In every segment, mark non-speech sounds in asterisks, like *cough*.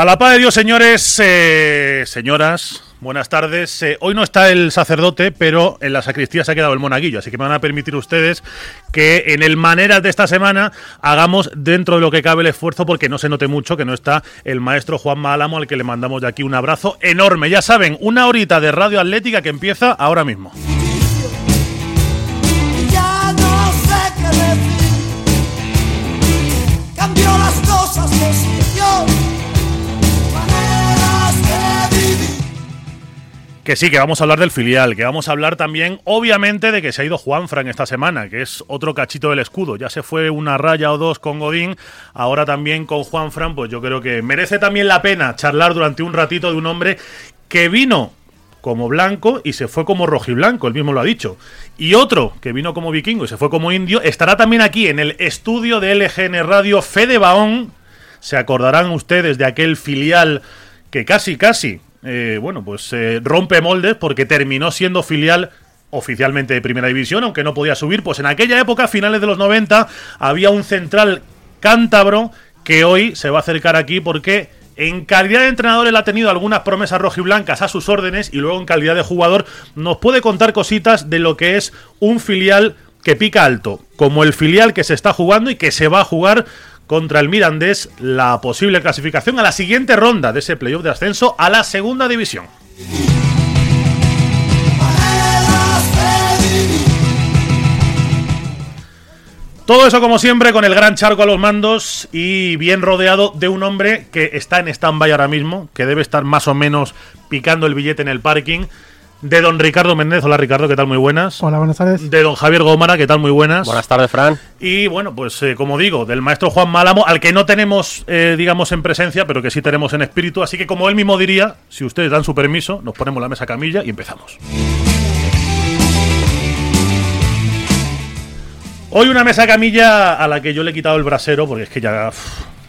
A la paz de Dios, señores, eh, señoras, buenas tardes. Eh, hoy no está el sacerdote, pero en la sacristía se ha quedado el monaguillo, así que me van a permitir ustedes que en el Maneras de esta semana hagamos dentro de lo que cabe el esfuerzo, porque no se note mucho que no está el maestro Juan Malamo, al que le mandamos de aquí un abrazo enorme. Ya saben, una horita de radio atlética que empieza ahora mismo. Ya no sé qué decir. Cambió las cosas. Que sí, que vamos a hablar del filial, que vamos a hablar también, obviamente, de que se ha ido Juan Fran esta semana, que es otro cachito del escudo. Ya se fue una raya o dos con Godín, ahora también con Juan Fran, pues yo creo que merece también la pena charlar durante un ratito de un hombre que vino como blanco y se fue como rojiblanco, él mismo lo ha dicho. Y otro que vino como vikingo y se fue como indio, estará también aquí en el estudio de LGN Radio Fede Baón. Se acordarán ustedes de aquel filial que casi, casi, eh, bueno, pues eh, rompe moldes porque terminó siendo filial oficialmente de primera división, aunque no podía subir. Pues en aquella época, finales de los 90, había un central cántabro que hoy se va a acercar aquí porque en calidad de entrenador él ha tenido algunas promesas rojiblancas a sus órdenes y luego en calidad de jugador nos puede contar cositas de lo que es un filial que pica alto, como el filial que se está jugando y que se va a jugar contra el Mirandés la posible clasificación a la siguiente ronda de ese playoff de ascenso a la segunda división. Todo eso, como siempre, con el gran charco a los mandos y bien rodeado de un hombre que está en stand-by ahora mismo, que debe estar más o menos picando el billete en el parking. De don Ricardo Méndez. Hola, Ricardo, ¿qué tal? Muy buenas. Hola, buenas tardes. De don Javier Gómara, ¿qué tal? Muy buenas. Buenas tardes, Fran. Y bueno, pues eh, como digo, del maestro Juan Malamo, al que no tenemos, eh, digamos, en presencia, pero que sí tenemos en espíritu. Así que, como él mismo diría, si ustedes dan su permiso, nos ponemos la mesa camilla y empezamos. Hoy una mesa camilla a la que yo le he quitado el brasero, porque es que ya.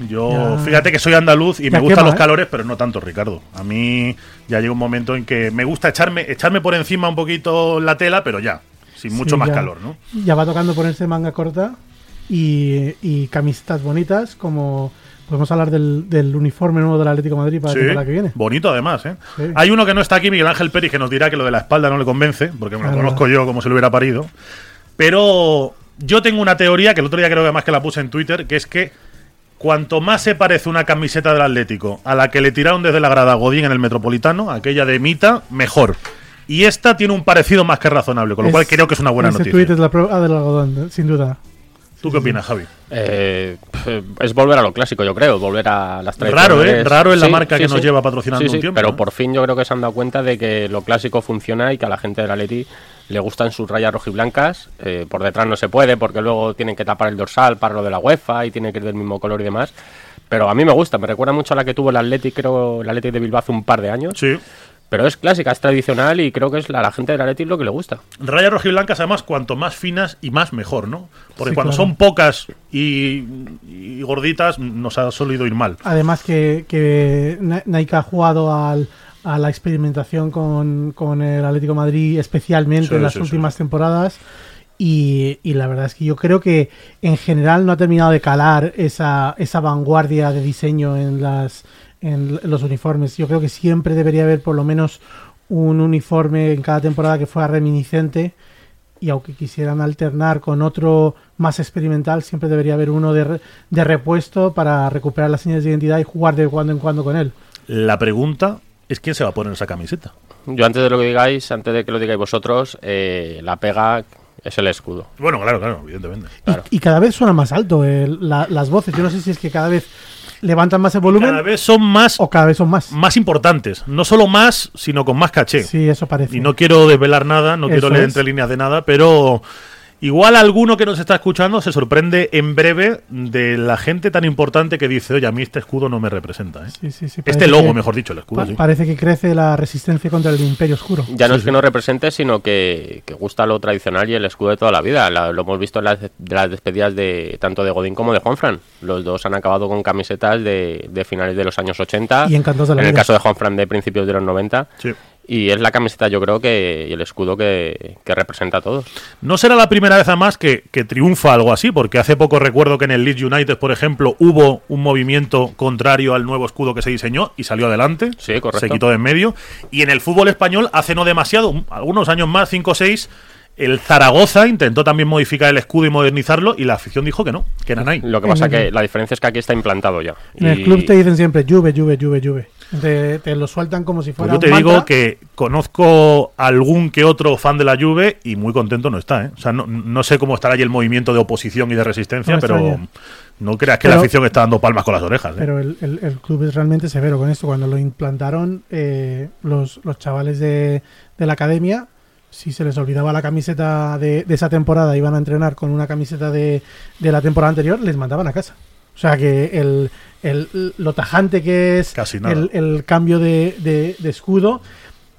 Yo, Ya. fíjate que soy andaluz y Ya me gustan quema, los ¿eh? calores, pero no tanto, Ricardo. A mí ya llega un momento en que me gusta echarme, echarme por encima un poquito la tela, pero ya, sin mucho Sí, más ya- calor, ¿no? Ya va tocando ponerse manga corta y, y camisetas bonitas, como podemos hablar del, del uniforme nuevo del Atlético de Madrid para Sí, la temporada que viene. bonito además, ¿eh? Sí. Hay uno que no está aquí, Miguel Ángel Pérez, que nos dirá que lo de la espalda no le convence, porque me lo Claro. conozco yo como si lo hubiera parido. Pero yo tengo una teoría, que el otro día creo que además que la puse en Twitter, que es que cuanto más se parece una camiseta del Atlético a la que le tiraron desde la grada a Godín en el Metropolitano, aquella de Mita, mejor. Y esta tiene un parecido más que razonable, con lo Es- cual creo que es una buena ese noticia. es la prueba del algodón, sin duda. ¿Tú qué opinas, Javi? Eh, es volver a lo clásico, yo creo, volver a las Raro, tradicionales. ¿eh? Raro en la marca que nos lleva patrocinando Sí, un tiempo, Pero ¿eh? por fin yo creo que se han dado cuenta de que lo clásico funciona y que a la gente de la Leti le gustan sus rayas rojiblancas. Eh, por detrás no se puede porque luego tienen que tapar el dorsal para lo de la UEFA y tiene que ir del mismo color y demás. Pero a mí me gusta, me recuerda mucho a la que tuvo el Athletic, creo, el Athletic de Bilbao hace un par de años. Sí. Pero es clásica, es tradicional y creo que es la, a la gente del Athletic lo que le gusta. Rayas rojiblancas, además, cuanto más finas y más mejor, ¿no? Porque Sí, cuando claro. son pocas y, y gorditas, nos ha solido ir mal. Además que, que Nike ha jugado al- a la experimentación con, con el Atlético de Madrid, especialmente Sí, en las sí, sí. últimas temporadas. Y, y la verdad es que yo creo que en general no ha terminado de calar esa, esa vanguardia de diseño en, las, en los uniformes. Yo creo que siempre debería haber por lo menos un uniforme en cada temporada que fuera reminiscente. Y aunque quisieran alternar con otro más experimental, siempre debería haber uno de, re- de repuesto para recuperar las señales de identidad y jugar de cuando en cuando con él. La pregunta es quién se va a poner esa camiseta. Yo antes de lo que digáis, antes de que lo digáis vosotros, eh, la pega es el escudo. Bueno, claro, claro, evidentemente. Claro. Y, y cada vez suena más alto la- las voces. Yo no sé si es que cada vez levantan más el volumen Cada vez son más, o cada vez son más. más importantes. No solo más, sino con más caché. Sí, eso parece. Y no quiero desvelar nada, no quiero leer es. entre líneas de nada, pero igual alguno que nos está escuchando se sorprende en breve de la gente tan importante que dice, oye, a mí este escudo no me representa. ¿eh?". Sí, sí, sí, Este logo, que- mejor dicho, el escudo. pa- sí. Parece que crece la resistencia contra el imperio oscuro. Ya no Sí, es sí. que no represente, sino que, que gusta lo tradicional y el escudo de toda la vida. La- lo hemos visto en las, de las despedidas de tanto de Godín como de Juanfran. Los dos han acabado con camisetas de, de finales de los años 80. Y encantados de la en el caso de Juanfran de principios de los 90. Sí. Y es la camiseta, yo creo que, y el escudo que, que representa a todos. No será la primera vez además que, que triunfa algo así, porque hace poco recuerdo que en el Leeds United, por ejemplo, hubo un movimiento contrario al nuevo escudo que se diseñó y salió adelante. Sí, correcto. Se quitó de en medio. Y en el fútbol español, hace no demasiado, un- algunos años más, 5 o 6, el Zaragoza intentó también modificar el escudo y modernizarlo y la afición dijo que no, que no hay. Lo que pasa que la diferencia es que aquí está implantado ya. En el club te dicen siempre Juve, Juve, Juve, Juve. Te, te lo sueltan como si Pues fuera yo te un digo mantra. que conozco algún que otro fan de la Juve y muy contento no está. ¿eh? O sea, no, no sé cómo estará ahí el movimiento de oposición y de resistencia, No pero extraña. no creas que Pero- la afición está dando palmas con las orejas. ¿eh? Pero el, el- el club es realmente severo con esto. Cuando lo implantaron, eh, los, los chavales de, de la academia, si se les olvidaba la camiseta de, de esa temporada, iban a entrenar con una camiseta de, de la temporada anterior, les mandaban a casa. O sea que el, el- lo tajante que es Casi nada. el, el cambio de, de- de escudo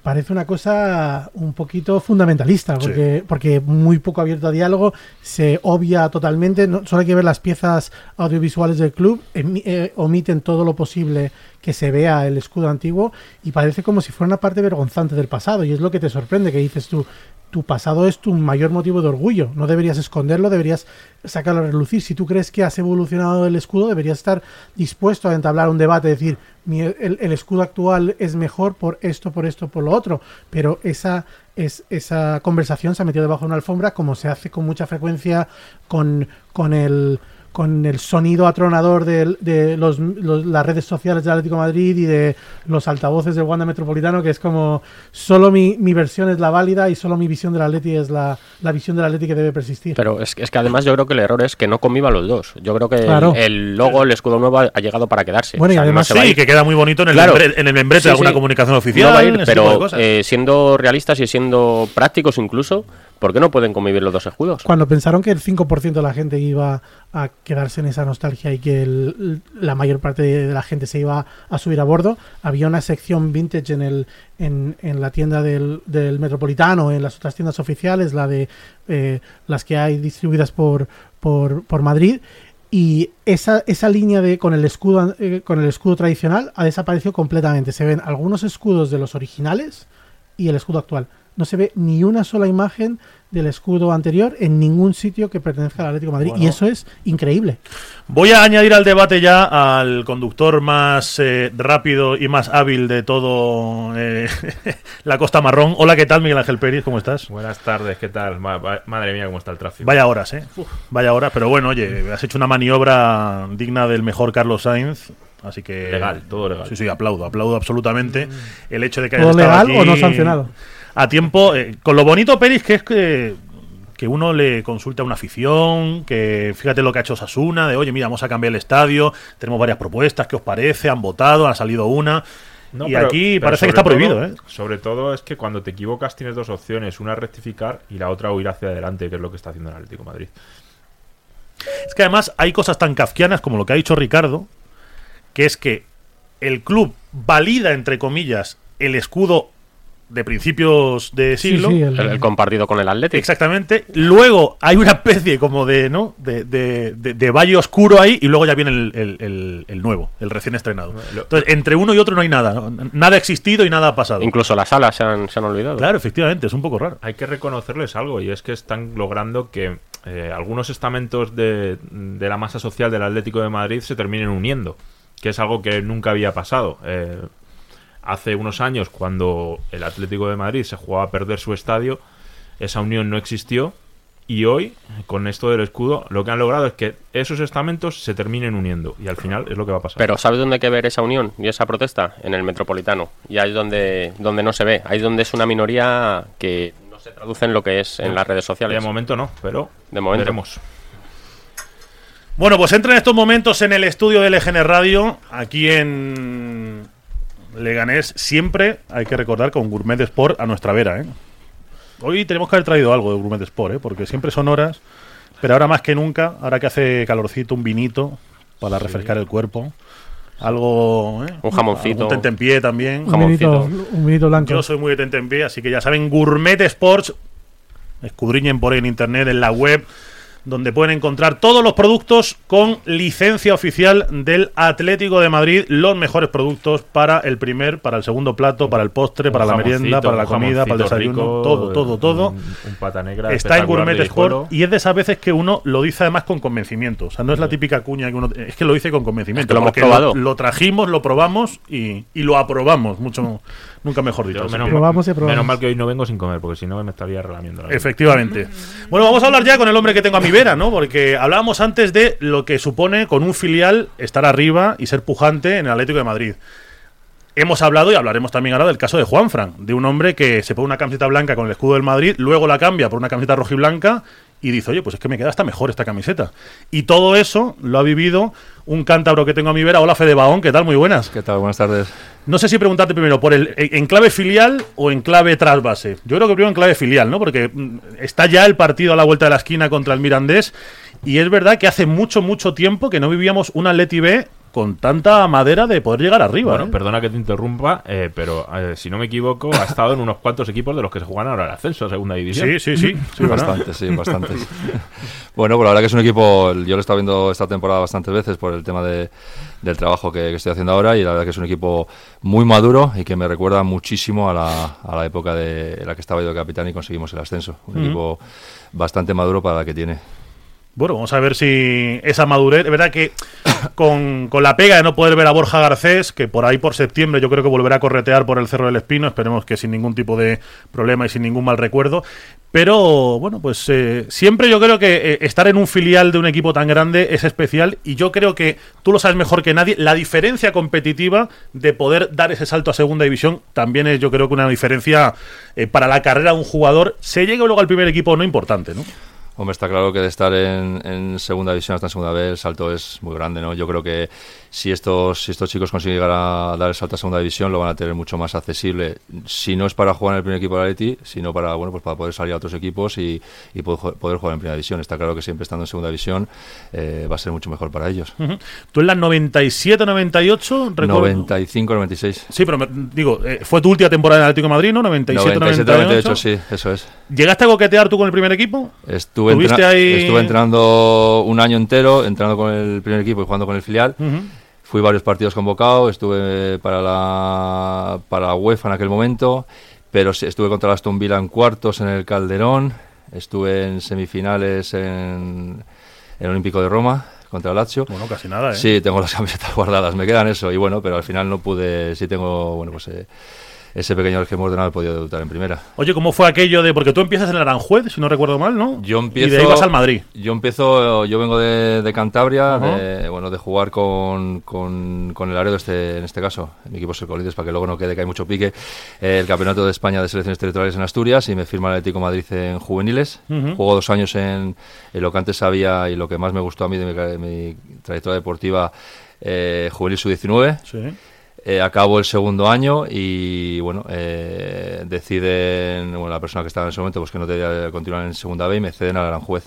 parece una cosa un poquito fundamentalista, Sí. porque, porque muy poco abierto a diálogo, se obvia totalmente, no, solo hay que ver las piezas audiovisuales del club, eh, omiten todo lo posible que se vea el escudo antiguo y parece como si fuera una parte vergonzante del pasado, y es lo que te sorprende, que dices tú, tu pasado es tu mayor motivo de orgullo, no deberías esconderlo, deberías sacarlo a relucir. Si tú crees que has evolucionado el escudo, deberías estar dispuesto a entablar un debate, decir, el, el escudo actual es mejor por esto, por esto, por lo otro, pero esa, es, esa conversación se ha metido debajo de una alfombra como se hace con mucha frecuencia con, con el con el sonido atronador del- de, los, los- las redes sociales del Atlético de Madrid y de los altavoces del Wanda Metropolitano, que es como solo mi, mi versión es la válida y solo mi visión del Atleti es la, la visión del Atleti que debe persistir. Pero es, que- es que además yo creo que el error es que no convivan los dos. Yo creo que el- Claro. el, logo, el escudo nuevo ha, ha llegado para quedarse. Bueno, y no además Sí, que queda muy bonito en el, Claro. membre- en el membrete Sí, de alguna sí. comunicación oficial. No va a ir, ese tipo de pero eh, siendo realistas y siendo prácticos incluso, ¿por qué no pueden convivir los dos escudos? Cuando pensaron que el 5% de la gente iba a quedarse en esa nostalgia y que el- la mayor parte de la gente se iba a subir a bordo, había una sección vintage en el en, en la tienda del, del Metropolitano, en las otras tiendas oficiales, la de eh, las que hay distribuidas por, por, por Madrid. Y esa, esa línea de con el escudo eh, con el escudo tradicional ha desaparecido completamente. Se ven algunos escudos de los originales y el escudo actual. No se ve ni una sola imagen del escudo anterior en ningún sitio que pertenezca al Atlético de Madrid. Bueno. Y eso es increíble. Voy a añadir al debate ya al conductor más eh, rápido y más hábil de todo eh, *laughs* la Costa Marrón. Hola, ¿qué tal, Miguel Ángel Pérez? ¿Cómo estás? Buenas tardes, ¿qué tal? Madre mía, cómo está el tráfico. Vaya horas, ¿eh? Uf, vaya horas, pero bueno, oye, has hecho una maniobra digna del mejor Carlos Sainz. Así que. Legal, todo legal. Sí, sí, aplaudo, aplaudo absolutamente el hecho de que ¿Todo hayas estado legal o no sancionado? A tiempo, eh, con lo bonito, Peris, que es que, que uno le consulta a una afición, que fíjate lo que ha hecho Sasuna, de oye, mira, vamos a cambiar el estadio, tenemos varias propuestas, ¿qué os parece? Han votado, ha salido una. No, y pero- aquí pero parece que está prohibido, ¿eh? Sobre todo es que cuando te equivocas tienes dos opciones, una rectificar y la otra huir hacia adelante, que es lo que está haciendo el Atlético de Madrid. Es que además hay cosas tan kafkianas como lo que ha dicho Ricardo, que es que el club valida, entre comillas, el escudo de principios de siglo. sí, el- El, el compartido con el Atlético. Exactamente. Luego hay una especie como de, ¿no? De, de, de- de valle oscuro ahí y luego ya viene el, el- el- el nuevo, el recién estrenado. Entonces, entre uno y otro no hay nada. ¿no? Nada ha existido y nada ha pasado. Incluso las alas se han, se han olvidado. Claro, efectivamente, es un poco raro. Hay que reconocerles algo y es que están logrando que eh, algunos estamentos de, de la masa social del Atlético de Madrid se terminen uniendo, que es algo que nunca había pasado. Eh, hace unos años, cuando el Atlético de Madrid se jugaba a perder su estadio, esa unión no existió. Y hoy, con esto del escudo, lo que han logrado es que esos estamentos se terminen uniendo. Y al final es lo que va a pasar. Pero ¿sabes dónde hay que ver esa unión y esa protesta? En el Metropolitano. Y ahí es donde, donde no se ve. Ahí es donde es una minoría que no se traduce en lo que es en las redes de sociales. momento no, pero De momento. veremos. Bueno, pues entra en estos momentos en el estudio de LGN Radio, aquí en Leganés. Siempre hay que recordar con Gourmet Sport a nuestra vera, ¿eh? Hoy tenemos que haber traído algo de Gourmet Sport, ¿eh? Porque siempre son horas, pero ahora más que nunca, ahora que hace calorcito, un vinito para refrescar el cuerpo. Algo, ¿eh? Un jamoncito. Un tentempié también. un, jamoncito. vinito, un vinito blanco. Yo soy muy de tentempié, así que ya saben, Gourmet Sports, escudriñen por ahí en internet, en la web, donde pueden encontrar todos los productos con licencia oficial del Atlético de Madrid, los mejores productos para el primer, para el segundo plato, para el postre, para la merienda, para la comida, para el desayuno, rico, todo, todo, todo. Un, un pata negra Está en Gourmet Sport y es de esas veces que uno lo dice además con convencimiento. O sea, no es la típica cuña que uno. Es que lo dice con convencimiento. Es que lo hemos probado. Lo, trajimos, lo probamos y, y lo aprobamos. Mucho, nunca mejor dicho. Yo, menos, Probamos y mal, probamos. menos mal que hoy no vengo sin comer, porque si no me estaría relamiendo. la vida. Efectivamente. Bueno, vamos a hablar ya con el hombre que tengo a mi vera, ¿no? Porque hablábamos antes de lo que supone con un filial estar arriba y ser pujante en el Atlético de Madrid. Hemos hablado y hablaremos también ahora del caso de Juanfran, de un hombre que se pone una camiseta blanca con el escudo del Madrid, luego la cambia por una camiseta rojiblanca y dice, oye, pues es que me queda hasta mejor esta camiseta. Y todo eso lo ha vivido un cántabro que tengo a mi vera. Hola, Fede Baón, ¿qué tal? Muy buenas. ¿Qué tal? Buenas tardes. No sé si preguntarte primero por el en clave filial o en clave trasvase. Yo creo que primero en clave filial, ¿no? Porque mm, está ya el partido a la vuelta de la esquina contra el Mirandés y es verdad que hace mucho mucho tiempo que no vivíamos un Atleti B con tanta madera de poder llegar arriba. Bueno, ¿eh? perdona que te interrumpa, eh, pero eh, si no me equivoco, ha estado en unos cuantos equipos de los que se juegan ahora el ascenso a segunda división. Sí, sí, sí. *laughs* sí, ¿verdad? Bastante, sí, bastantes. *laughs* bueno, pues la verdad que es un equipo, yo lo he estado viendo esta temporada bastantes veces por el tema de, del trabajo que, que estoy haciendo ahora y la verdad que es un equipo muy maduro y que me recuerda muchísimo a la, a la época de en la que estaba yo de capitán y conseguimos el ascenso. Un equipo bastante maduro para la que tiene. Bueno, vamos a ver si esa madurez. Es verdad que con, con la pega de no poder ver a Borja Garcés, que por ahí por septiembre yo creo que volverá a corretear por el Cerro del Espino, esperemos que sin ningún tipo de problema y sin ningún mal recuerdo. Pero bueno, pues eh, siempre yo creo que eh, estar en un filial de un equipo tan grande es especial y yo creo que tú lo sabes mejor que nadie. La diferencia competitiva de poder dar ese salto a segunda división también es yo creo que una diferencia eh, para la carrera de un jugador. Se llegue luego al primer equipo no importante, ¿no? Hombre, está claro que de estar en, en segunda división hasta en segunda B el salto es muy grande, ¿no? Yo creo que si estos, si estos chicos consiguen llegar a dar el salto a segunda división lo van a tener mucho más accesible. Si no es para jugar en el primer equipo de la Leti, sino para, bueno, pues para poder salir a otros equipos y, y poder, ju- poder jugar en primera división. Está claro que siempre estando en segunda división eh, va a ser mucho mejor para ellos. Tú en la 97-98, recuerdo- 95-96. Sí, pero me- digo, eh, fue tu última temporada en Atlético de Madrid, ¿no? 97-98. 97-98, sí, eso es. ¿Llegaste a coquetear tú con el primer equipo? Estuve, ¿Tuviste entrena- ahí- estuve entrenando un año entero, entrenando con el primer equipo y jugando con el filial. Fui varios partidos convocado, estuve para la, para la UEFA en aquel momento, pero estuve contra el Aston Villa en cuartos en el Calderón, estuve en semifinales en el Olímpico de Roma contra el Lazio. Bueno, casi nada, ¿eh? Sí, tengo las *laughs* camisetas guardadas, me quedan eso, y bueno, pero al final no pude, sí tengo, bueno, pues eh, ese pequeño que hemos de no haber podido debutar en primera. Oye, ¿cómo fue aquello de...? Porque tú empiezas en el Aranjuez, si no recuerdo mal, ¿no? Yo empiezo. Y de ahí vas al Madrid. Yo empiezo, yo vengo de, de Cantabria, de, bueno, de jugar con, con, con el Aredo este, en este caso, mi equipo Secolides, para que luego no quede que hay mucho pique, eh, el Campeonato de España de Selecciones Territoriales en Asturias y me firma el Atlético Madrid en juveniles. Juego dos años en, en lo que antes sabía y lo que más me gustó a mí de mi trayectoria deportiva, eh, juvenil sub-19. Sí. Eh, acabo el segundo año y bueno, eh, deciden, bueno, la persona que estaba en ese momento pues que no debía continuar en segunda B y me ceden al Aranjuez.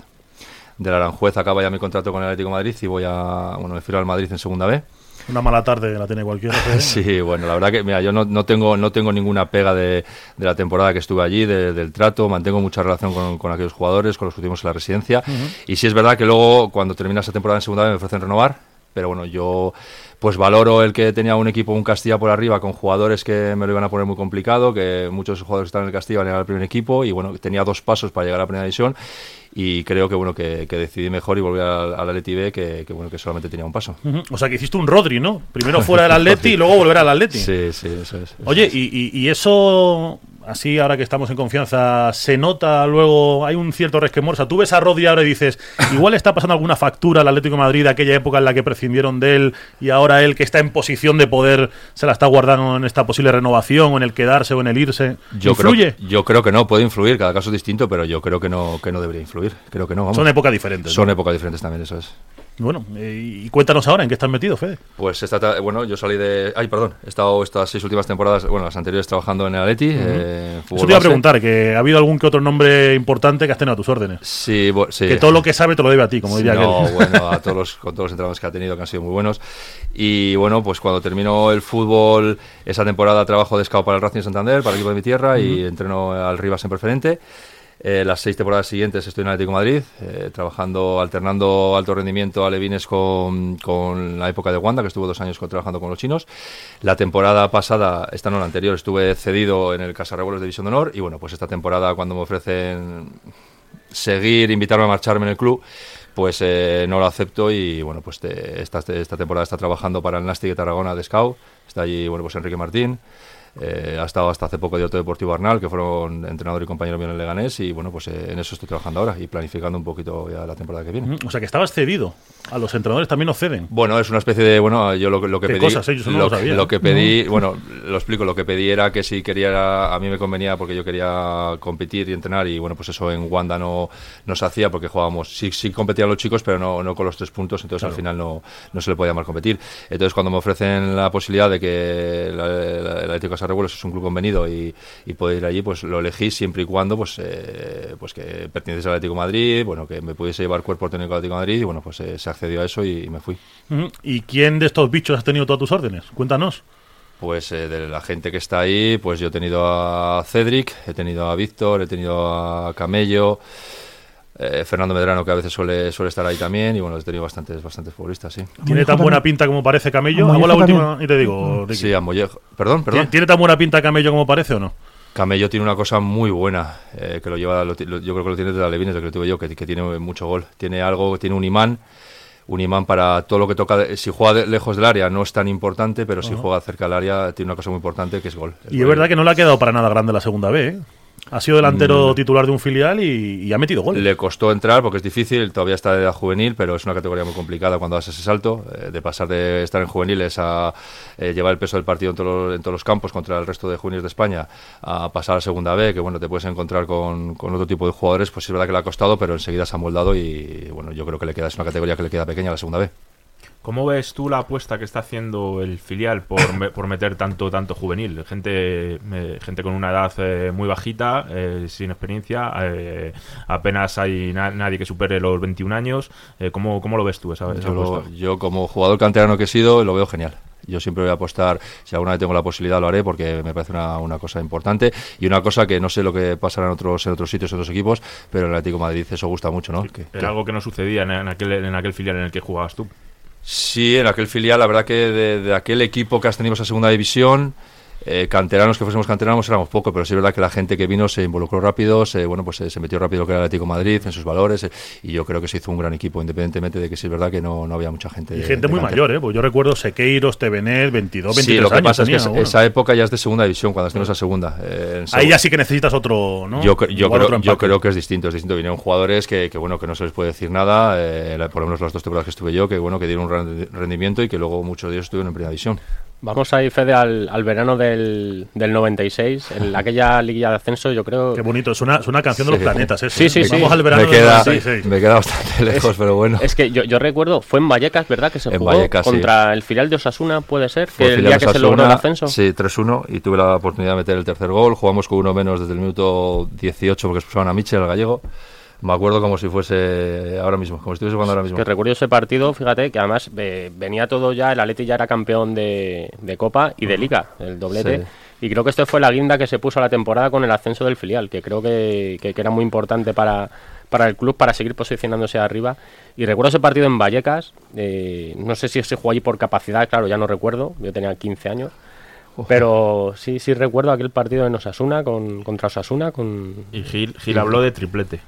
Del Aranjuez acaba ya mi contrato con el Atlético de Madrid y voy a, bueno, me fui al Madrid en segunda B. Una mala tarde la tiene cualquiera. Fede. *laughs* Sí, bueno, la verdad que mira, yo no, no tengo no tengo ninguna pega de, de la temporada que estuve allí, de- del trato, mantengo mucha relación con, con aquellos jugadores, con los que tuvimos en la residencia. Y sí es verdad que luego cuando termina esa temporada en segunda B me ofrecen renovar, pero bueno, yo pues valoro el que tenía un equipo, un Castilla por arriba, con jugadores que me lo iban a poner muy complicado, que muchos jugadores que están en el Castilla van a llegar al primer equipo y bueno, tenía dos pasos para llegar a la primera división y creo que bueno que, que decidí mejor y volví al, al Atleti B que, que bueno que solamente tenía un paso. O sea, que hiciste un Rodri, ¿no? Primero fuera del *laughs* Atleti y luego volver al Atleti. Sí, sí, eso es. eso Oye, es. y, y- y eso, así ahora que estamos en confianza, ¿se nota luego? Hay un cierto resquemor. O sea, tú ves a Rodri ahora y dices, igual está pasando alguna factura al Atlético de Madrid de aquella época en la que prescindieron de él y ahora él que está en posición de poder se la está guardando en esta posible renovación o en el quedarse o en el irse. Yo ¿Influye? Creo, yo creo que no, puede influir, cada caso es distinto, pero yo creo que no, que no debería influir. Creo que no, vamos. Son épocas diferentes. Son ¿no? épocas diferentes también, eso es. Bueno, eh, y cuéntanos ahora en qué estás metido, Fede. Pues esta, ta- bueno, yo salí de. Ay, perdón, he estado estas seis últimas temporadas, bueno, las anteriores trabajando en el Atleti. eh, fútbol Eso te iba a preguntar, que ha habido algún que otro nombre importante que has tenido a tus órdenes. Sí, sí. Que todo lo que sabe te lo debe a ti, como diría no, aquel. bueno, a todos *laughs* los, con todos los entrenadores que ha tenido, que han sido muy buenos. Y bueno, pues cuando terminó el fútbol, esa temporada trabajo de scout para el Racing Santander, para el equipo de mi tierra, y entreno al Rivas en preferente. Eh, las seis temporadas siguientes estoy en Atlético de Madrid, eh, trabajando, alternando alto rendimiento alevines con, con la época de Wanda, que estuvo dos años con- trabajando con los chinos. La temporada pasada, esta no la anterior, estuve cedido en el Casa Revuelos de División de Honor y bueno, pues esta temporada cuando me ofrecen seguir, invitarme a marcharme en el club, pues eh, no lo acepto y bueno, pues te- esta, esta temporada está trabajando para el Nastic de Tarragona de Scout, está allí, bueno, pues Enrique Martín, eh, ha estado hasta hace poco Director Deportivo Arnal, que fueron entrenador y compañero mío en el Leganés y bueno, pues eh, en eso estoy trabajando ahora y planificando un poquito ya la temporada que viene. Ujú, O sea, que estabas cedido. A los entrenadores también nos ceden. Bueno, es una especie de, bueno, yo lo, que- lo que ¿Qué pedí, cosas, eso no lo, lo sabía, lo ¿eh? que pedí, bueno, lo explico, lo que pedí era que si quería, a mí me convenía porque yo quería competir y entrenar y bueno, pues eso en Wanda no, no se hacía porque jugábamos, sí, sí competían los chicos, pero no, no con los tres puntos, entonces al final no, no se le podía más competir. Entonces cuando me ofrecen la posibilidad de que la- la- el Atlético de Sarreguelos es un club convenido y, y poder ir allí, pues lo elegí siempre y cuando pues, eh, pues que perteneciese al Atlético de Madrid, bueno, que me pudiese llevar cuerpo técnico al Atlético de Madrid y bueno, pues eh, se accedió a eso y, y me fui. ¿Y quién de estos bichos has tenido todas tus órdenes? Cuéntanos. Pues eh, de la gente que está ahí, pues yo he tenido a Cedric, he tenido a Víctor, he tenido a Camello, eh, Fernando Medrano que a veces suele, suele estar ahí también y bueno, he tenido bastantes, bastantes futbolistas, sí. ¿Tiene tan buena pinta como parece Camello? Hago la última también. y te digo, Ricky. Sí, a Mollejo. Perdón, ¿Tiene, perdón. tiene tan buena pinta Camello como parece o no? Camello tiene una cosa muy buena, eh, que lo lleva, lo ti- lo- yo creo que lo tiene de la Levines, de que lo tuve yo, que, que tiene mucho gol. Tiene algo, tiene un imán, un imán para todo lo que toca. si juega de- lejos del área no es tan importante, pero si juega cerca del área tiene una cosa muy importante que es gol. Y es verdad que no le ha quedado para nada grande la segunda B, ¿eh? Ha sido delantero titular de un filial y, y ha metido goles. Mm. Le costó entrar porque es difícil, todavía está de edad juvenil, pero es una categoría muy complicada cuando das ese salto, eh, de pasar de estar en juveniles a eh, llevar el peso del partido en todos, los, en todos los campos contra el resto de juveniles de España, a pasar a segunda B, que bueno, te puedes encontrar con, con otro tipo de jugadores, pues es verdad que le ha costado, pero enseguida se ha moldado y bueno, yo creo que le queda, es una categoría que le queda pequeña a la segunda B. ¿Cómo ves tú la apuesta que está haciendo el filial por, por meter tanto tanto juvenil? Gente me- gente con una edad eh, muy bajita, eh, sin experiencia, eh, apenas hay na- nadie que supere los 21 años. Eh, ¿cómo, cómo lo ves tú esa, esa Yo, lo- yo como jugador canterano que he sido, lo veo genial. Yo siempre voy a apostar, si alguna vez tengo la posibilidad lo haré porque me parece una, una cosa importante y una cosa que no sé lo que pasará en otros, en otros sitios, en otros equipos, pero en el Atlético de Madrid eso gusta mucho, ¿no? Que- Era algo que no sucedía en aquel, en aquel filial en el que jugabas tú. Sí, en aquel filial, la verdad que de, de aquel equipo que has tenido esa segunda división, eh, canteranos que fuésemos canteranos éramos poco, pero sí es verdad que la gente que vino se involucró rápido, se, bueno, pues se, se metió rápido lo que era el Atlético de Madrid, en sus valores, eh, y yo creo que se hizo un gran equipo, independientemente de que sí es verdad que no, no había mucha gente. Y de- gente de muy mayor, ¿eh? Pues yo recuerdo Sequeiros, Tevenet, 22, 23 Sí, lo que años pasa es que esa- bueno. esa época ya es de segunda división, cuando estuvimos a segunda. eh, Ahí ya sí que necesitas otro, ¿no? Yo, yo, creo, yo creo que es distinto, es distinto. Vinieron jugadores que, que, bueno que no se les puede decir nada, eh, por lo menos las dos temporadas que estuve yo, que bueno que dieron un rendi- rendimiento y que luego muchos de ellos estuvieron en primera división. Vamos a ir, Fede, al, al verano del, del 96, en aquella liguilla de ascenso, yo creo... Qué bonito, es una, es una canción de los Sí. planetas, eso. Sí, ¿eh? sí, sí. Vamos al verano me, del queda, 96. me queda bastante lejos, pero bueno. Es que yo, yo recuerdo, fue en Vallecas, ¿verdad? Que se En jugó Vallecas, sí. contra el filial de Osasuna, puede ser, Fue que el filial día que se Osasuna, logró el ascenso. Sí, 3-1 y tuve la oportunidad de meter el tercer gol. Jugamos con uno menos desde el minuto 18 porque expulsaban a Michel, al gallego. Me acuerdo como si fuese ahora mismo, como si estuviese jugando ahora mismo. Que recuerdo ese partido, fíjate, que además eh, venía todo ya, el Atleti ya era campeón de, de Copa y de Liga, el doblete. Sí. Y creo que esto fue la guinda que se puso a la temporada con el ascenso del filial, que creo que, que- que era muy importante para, para el club, para seguir posicionándose arriba. Y recuerdo ese partido en Vallecas, eh, no sé si se jugó allí por capacidad, claro, ya no recuerdo, yo tenía 15 años. Pero sí, sí recuerdo aquel partido en Osasuna, con, contra Osasuna, con, Y Gil, Gil habló de triplete.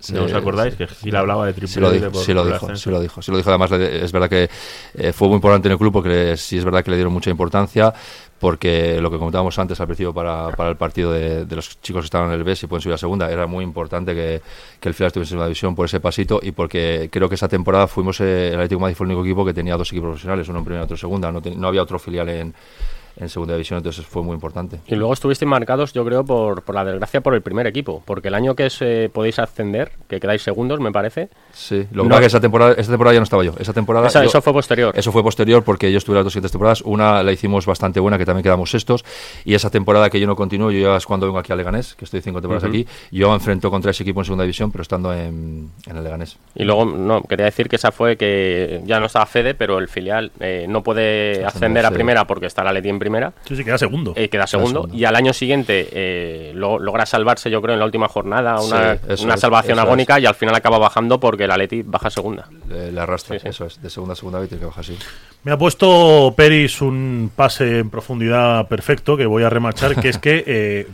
Sí, ¿No os acordáis? sí. Que Gil hablaba de triplete. Sí lo dijo, por- sí lo por dijo, sí lo dijo, sí lo dijo. Además, es verdad que eh, fue muy importante en el club porque le- sí es verdad que le dieron mucha importancia porque lo que comentábamos antes al principio para, para el partido de, de los chicos que estaban en el B, si pueden subir a segunda, era muy importante que, que el final estuviese en segunda división por ese pasito y porque creo que esa temporada fuimos, eh, el Atlético Madrid fue el único equipo que tenía dos equipos profesionales, uno en primera y otro en segunda, no, te- no había otro filial en, en segunda división, entonces fue muy importante. Y luego estuvisteis marcados, yo creo, por, por la desgracia por el primer equipo. Porque el año que es, eh, podéis ascender, que quedáis segundos, me parece. Sí, lo que No. pasa es que esa temporada, esa temporada ya no estaba yo. Esa temporada Esa- yo- eso fue posterior. Eso fue posterior porque yo estuve las dos siguientes temporadas. Una la hicimos bastante buena, que también quedamos sextos. Y esa temporada que yo no continúo, yo ya es cuando vengo aquí a Leganés, que estoy cinco temporadas Ujú. aquí. Yo me enfrento contra ese equipo en segunda división, pero estando en, en el Leganés. Y luego, no, quería decir que esa fue que ya no estaba Fede, pero el filial eh, no puede Ascender, ascender a sí. primera porque está la Leti en primera. Sí, sí, queda segundo. eh, queda segundo, segundo. y al año siguiente eh, lo- logra salvarse, yo creo, en la última jornada, una, Sí, una es, salvación agónica y al final acaba bajando porque el Atleti baja a segunda. Le, le arrastra, Sí, sí. eso es, de segunda a segunda y tiene que bajar así. Me ha puesto Peris un pase en profundidad perfecto que voy a remachar, que es que, eh,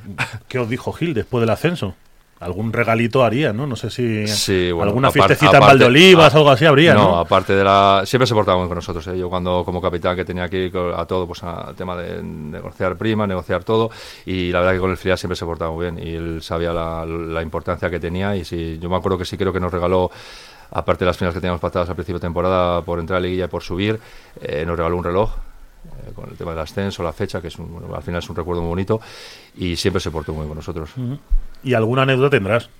¿qué os dijo Gil después del ascenso? Algún regalito haría, ¿no? No sé si Sí, bueno, alguna apar- fiestecita en aparte- Valdeolivas, a- algo así habría, ¿no? aparte de la... Siempre se portaba muy bien con nosotros, ¿eh? Yo cuando como capitán que tenía co- a todo, pues al tema de negociar prima, negociar todo, y la verdad que con el filial siempre se portaba muy bien, y él sabía la, la importancia que tenía, y sí, yo me acuerdo que sí creo que nos regaló aparte de las finales que teníamos pactadas al principio de temporada por entrar a la liguilla y por subir, eh, nos regaló un reloj eh, con el tema del ascenso, la fecha, que es un- bueno, al final es un recuerdo muy bonito, y siempre se portó muy bien con nosotros. Y alguna anécdota tendrás.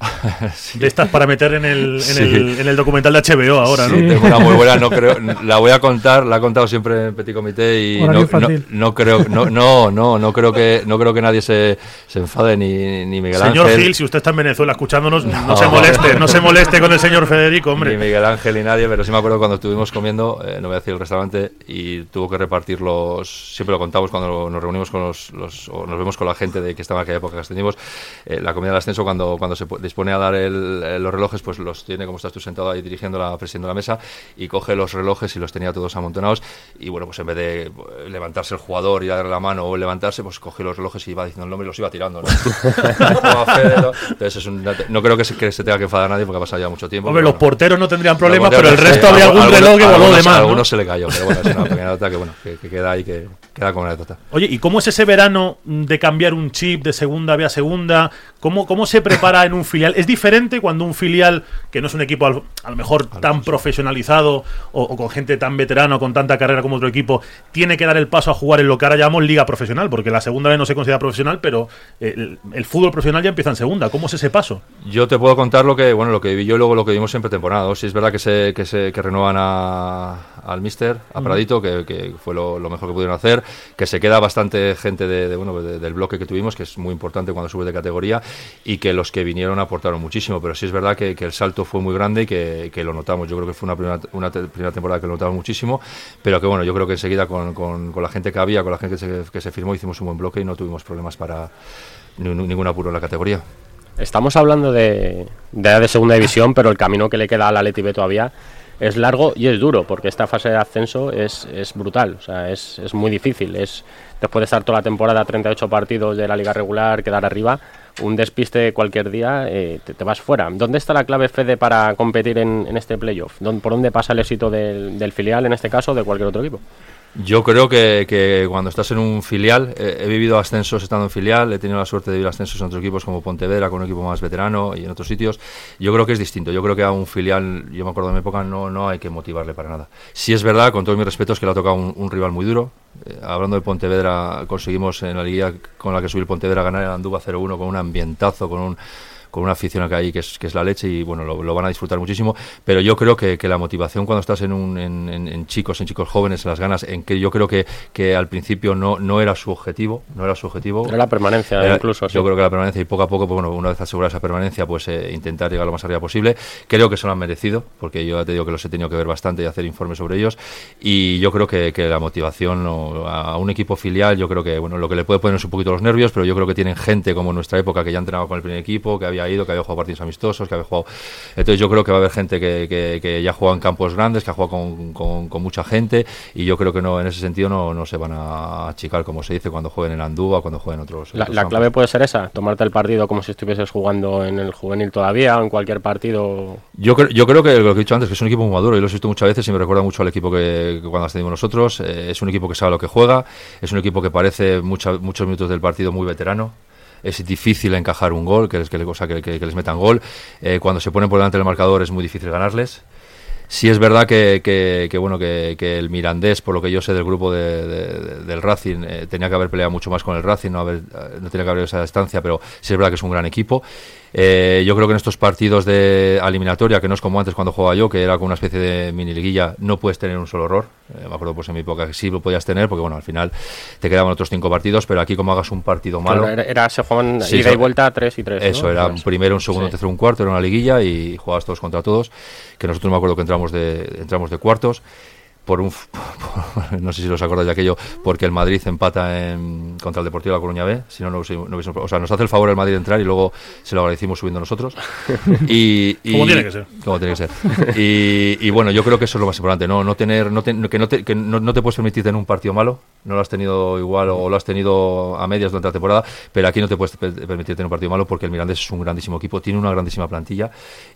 *laughs* De estas para meter en el, en, Sí. el, en el documental de HBO ahora, Sí, ¿no? tengo una muy buena, no creo, *laughs* la voy a contar, la he contado siempre en Petit Comité y no, no, no creo, no, no, no, no creo que, no creo que nadie se, se enfade ni, ni Miguel Señor Ángel. Gil, si usted está en Venezuela escuchándonos, no, se moleste, no se moleste con el señor Federico, Ni hombre. Miguel Ángel ni nadie, pero sí me acuerdo cuando estuvimos comiendo, eh, no voy a decir el restaurante, y tuvo que repartir los, siempre lo contamos cuando nos reunimos con los, los- o nos vemos con la gente de que estaba en aquella época que ascendimos, eh, la comida del ascenso cuando, cuando se dispone a dar el- eh, los relojes, pues los tiene como estás tú sentado ahí dirigiendo la, presidiendo la mesa, y coge los relojes y los tenía todos amontonados, y bueno, pues en vez de eh, levantarse el jugador y darle la mano o levantarse, pues coge los relojes y iba diciendo el nombre y los iba tirando, ¿no? *laughs* A. Entonces es un- no creo que se, que se tenga que enfadar nadie porque ha pasado ya mucho tiempo. Hombre, los bueno. porteros no tendrían problemas, pero el resto habría algún reloj que voló de más. A ¿no? algunos se le cayó, pero bueno, es una pequeña nota que, bueno, que, que queda ahí, que queda como anécdota. Oye, ¿y cómo es ese verano de cambiar un chip de segunda a segunda? ¿Cómo, cómo se prepara en un filial? ¿Es diferente cuando un filial, que no es un equipo al- a lo mejor tan profesionalizado o, o con gente tan veterana o con tanta carrera como otro equipo, tiene que dar el paso a jugar en lo que ahora llamamos liga profesional? Porque la segunda B no se considera profesional, pero el, el fútbol profesional ya empieza en segunda. ¿Cómo es ese paso? Yo te puedo contar lo que, bueno, lo que viví yo y luego lo que vimos siempre temporada. Si es verdad que se, que se que renuevan a, al Mister, a Pradito, que, que fue lo, lo mejor que pudieron hacer, que se queda bastante gente de, de, bueno, de- del bloque que tuvimos, que es muy importante cuando subes de categoría, y que los que vinieron aportaron muchísimo. Pero sí es verdad que, que el salto fue muy grande y que, que lo notamos. Yo creo que fue una primera, una te- primera temporada que lo notamos muchísimo, pero que bueno, yo creo que enseguida con, con, con la gente que había, con la gente que se, que se firmó, hicimos un buen bloque y no tuvimos problemas para ni- ni- ningún apuro en la categoría. Estamos hablando de, de, de segunda división, pero el camino que le queda al Atleti B todavía es largo y es duro, porque esta fase de ascenso es, es brutal, o sea, es, es muy difícil. Es después de estar toda la temporada 38 partidos de la liga regular, quedar arriba, un despiste cualquier día eh, te, vas fuera. ¿Dónde está la clave, Fede, para competir en, este playoff? ¿Dónde- ¿Por dónde pasa el éxito del, del filial, en este caso, de cualquier otro equipo? Yo creo que, que cuando estás en un filial, eh, he vivido ascensos estando en filial, he tenido la suerte de vivir ascensos en otros equipos como Pontevedra, con un equipo más veterano y en otros sitios. Yo creo que es distinto. Yo creo que a un filial, yo me acuerdo de mi época, no, no hay que motivarle para nada. Si es verdad, con todos mis respetos, que le ha tocado un, rival muy duro. Eh, hablando de Pontevedra, conseguimos en la liga con la que subí Pontevedra ganar el Andúba 0-1 con un ambientazo, con un con una afición que hay que es, que es la leche y bueno, lo, lo van a disfrutar muchísimo, pero yo creo que, que la motivación cuando estás en, un, en, en- en chicos, en chicos jóvenes, en las ganas, en que yo creo que, que al principio no, no era su objetivo, no era su objetivo. Era la permanencia, Era- incluso. Yo sí. creo que la permanencia y poco a poco, pues, bueno, una vez asegurada esa permanencia, pues eh, intentar llegar lo más arriba posible. Creo que se lo han merecido, porque yo ya te digo que los he tenido que ver bastante y hacer informes sobre ellos. Y yo creo que, que la motivación no- a un equipo filial, yo creo que bueno, lo que le puede poner es un poquito los nervios, pero yo creo que tienen gente como en nuestra época que ya entrenaba con el primer equipo, que había ido, que había jugado partidos amistosos, que había jugado. Entonces yo creo que va a haber gente que, que, que ya juega en campos grandes, que ha jugado con, con- con mucha gente, y yo creo que no en ese sentido no, no se van a achicar, como se dice, cuando jueguen en Andúa, cuando jueguen en otros. La, otros la campos. clave puede ser esa, tomarte el partido como si estuvieses jugando en el juvenil todavía o en cualquier partido. Yo, creo- yo creo que lo que he dicho antes, que es un equipo muy maduro, y lo he visto muchas veces y me recuerda mucho al equipo que, que cuando ascendimos nosotros. eh, es un equipo que sabe lo que juega, es un equipo que parece mucha- muchos minutos del partido muy veterano. Es difícil encajar un gol, que, les- que, o sea, que, les metan gol. Eh, cuando se ponen por delante del marcador es muy difícil ganarles. Sí es verdad que, que- que, bueno que, el Mirandés, por lo que yo sé del grupo de- de- de- del Racing, eh, tenía que haber peleado mucho más con el Racing, no, haber, eh, no tenía que haber esa distancia, pero sí es verdad que es un gran equipo. Eh, yo creo que en estos partidos de eliminatoria, que no es como antes cuando jugaba yo, que era como una especie de mini liguilla, no puedes tener un solo error. Eh, me acuerdo pues en mi época que sí lo podías tener, porque bueno, al final te quedaban otros cinco partidos, pero aquí como hagas un partido malo... Claro, era, era- se jugaban Sí, ida y vuelta 3 y 3. Eso, era un primero, un segundo, un Sí. tercero, un cuarto, era una liguilla y jugabas todos contra todos, que nosotros me acuerdo que entramos de, entramos de cuartos. Por un *laughs* por- no sé si os acordáis de aquello porque el Madrid empata en, contra el Deportivo de La Coruña B si no, no, no o sea nos hace el favor el Madrid de entrar y luego se lo agradecimos subiendo nosotros. *laughs* Y, y- Como tiene que ser. como tiene que ser. Y, y bueno yo creo que eso es lo más importante no no tener no te- que no te, que no, no te puedes permitir tener un partido malo no lo has tenido igual o lo has tenido a medias durante la temporada pero aquí no te puedes pe- permitir tener un partido malo porque el Mirandés es un grandísimo equipo tiene una grandísima plantilla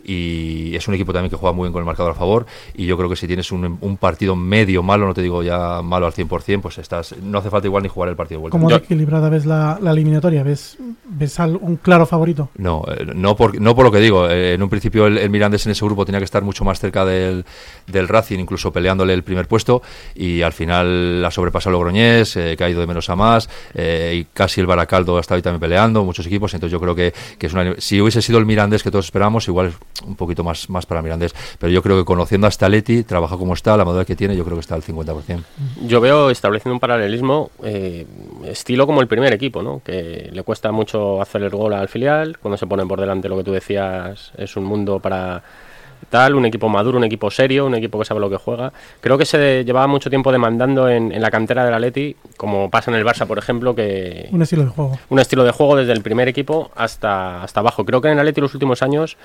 y es un equipo también que juega muy bien con el marcador a favor y yo creo que si tienes un, un partido medio malo no te digo ya malo al 100% pues estás no hace falta igual ni jugar el partido de vuelta ¿Cómo de equilibrada ves la, la eliminatoria? ¿Ves, ves al- un claro favorito? No, eh, no por, no por lo que digo. eh, en un principio el, el Mirandés en ese grupo tenía que estar mucho más cerca del, del Racing, incluso peleándole el primer puesto. Y al final la sobrepasó Logroñés, eh, que ha ido de menos a más. eh, y casi el Baracaldo ha estado ahí también peleando, muchos equipos. Entonces yo creo que, que es una, si hubiese sido el Mirandés que todos esperamos, igual es un poquito más, más para Mirandés. Pero yo creo que conociendo a Staletti, trabaja como está, la madurez que tiene, yo creo que está al 50%. Yo veo estableciendo un paralelismo eh, estilo como el primer equipo, ¿no? Que le cuesta mucho hacer el gol al filial, cuando se pone por delante lo que tú decías es un mundo para tal, un equipo maduro, un equipo serio, un equipo que sabe lo que juega. Creo que se llevaba mucho tiempo demandando en, en la cantera del Atleti, como pasa en el Barça, por ejemplo, que Un estilo de juego. un estilo de juego desde el primer equipo hasta, hasta abajo. Creo que en el Atleti los últimos años,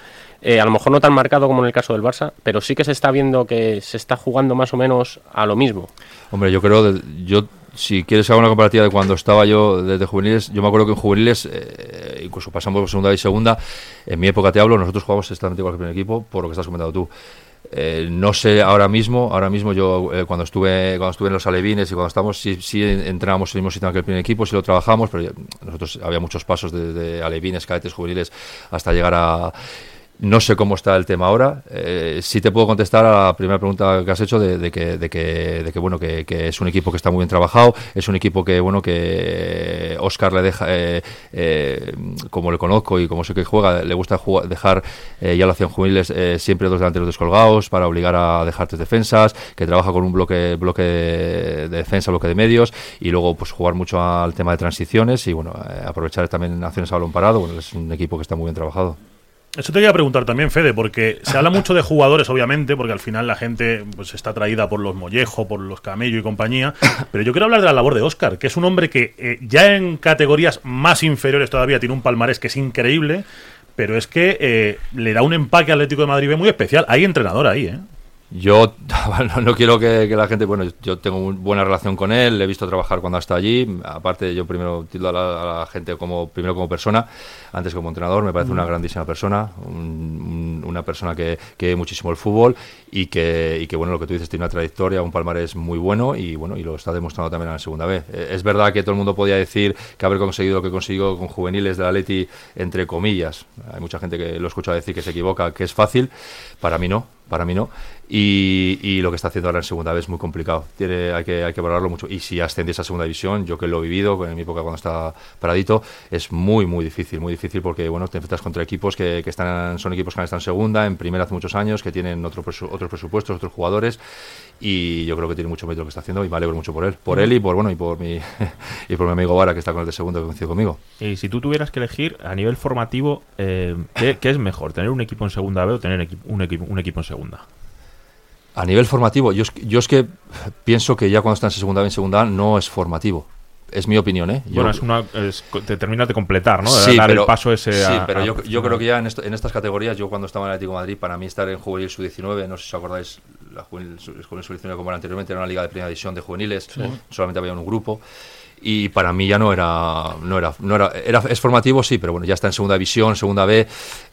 eh, a lo mejor no tan marcado como en el caso del Barça, pero sí que se está viendo que se está jugando más o menos a lo mismo. Hombre, yo creo, de- yo si quieres hacer una comparativa de cuando estaba yo desde juveniles, yo me acuerdo que en juveniles, eh, incluso pasamos por segunda y segunda, en mi época te hablo, nosotros jugamos exactamente igual que el primer equipo, por lo que estás comentando tú. Eh, no sé ahora mismo, ahora mismo yo eh, cuando estuve cuando estuve en los alevines y cuando estamos sí, sí entrábamos en el mismo sistema que el primer equipo, sí lo trabajamos, pero nosotros había muchos pasos de, de alevines, cadetes, juveniles hasta llegar a no sé cómo está el tema ahora. Eh, sí te puedo contestar a la primera pregunta que has hecho de, que, de que, de que, bueno que, es un equipo que está muy bien trabajado, es un equipo que bueno que Oscar le deja, eh, eh, como le conozco y como sé que juega, le gusta dejar eh, ya lo hacían juveniles eh, siempre dos delanteros descolgados para obligar a dejar tres defensas, que trabaja con un bloque bloque de defensa, bloque de medios y luego pues jugar mucho al tema de transiciones y bueno eh, aprovechar también acciones a balón parado. Bueno, es un equipo que está muy bien trabajado. Eso te quería preguntar también, Fede, porque se habla mucho de jugadores, obviamente, porque al final la gente pues está atraída por los Mollejo, por los Camello y compañía. Pero yo quiero hablar de la labor de Oscar, que es un hombre que eh, ya en categorías más inferiores todavía tiene un palmarés que es increíble, pero es que eh, le da un empaque al Atlético de Madrid muy especial. Hay entrenador ahí, ¿eh? Yo *laughs* no, no quiero que, que la gente, bueno, yo tengo muy buena relación con él, le he visto trabajar cuando está allí, aparte yo primero tildo a la, a la gente como primero como persona, antes como entrenador, me parece una grandísima persona, un- un- una persona que, que ve muchísimo el fútbol y que, y que, bueno, lo que tú dices, tiene una trayectoria, un palmarés muy bueno y, bueno, y lo está demostrando también en la segunda vez. Es verdad que todo el mundo podía decir que haber conseguido lo que consiguió con juveniles de la Leti, entre comillas, hay mucha gente que lo escucha decir que se equivoca, que es fácil, para mí no, para mí no. Y, y lo que está haciendo ahora en segunda vez es muy complicado. Tiene, hay, que, hay que valorarlo mucho. Y si ascendiese a segunda división, yo que lo he vivido en mi época cuando estaba paradito, es muy, muy difícil. Muy difícil porque bueno, te enfrentas contra equipos que, que están, son equipos que han estado en segunda, en primera hace muchos años, que tienen otro presu- otros presupuestos, otros jugadores. Y yo creo que tiene mucho mérito lo que está haciendo y me alegro mucho por él. Por él y por, bueno, y por, mi, *laughs* y por mi amigo Vara, que está con el de segundo, que coincide conmigo. Y si tú tuvieras que elegir a nivel formativo, eh, ¿qué, qué es mejor? ¿Tener un equipo en segunda B o tener equi- un, equipo, un equipo en segunda? A nivel formativo, yo es, que- yo es que pienso que ya cuando estás en segunda B, en segunda A, no es formativo. Es mi opinión, ¿eh? Yo- Bueno, es una, es- te terminas de completar, ¿no? De Sí, dar pero, el paso ese sí, a- pero a- yo, yo creo que ya en, esto- en estas categorías, yo cuando estaba en el Atlético de Madrid, para mí estar en juvenil sub-19, no sé si os acordáis, la juvenil juvenil sub-19 como era anteriormente, era una liga de primera división de juveniles, solamente había un grupo. Y para mí ya no era, no era, no era, era, es formativo, sí, pero bueno, ya está en segunda división, segunda B.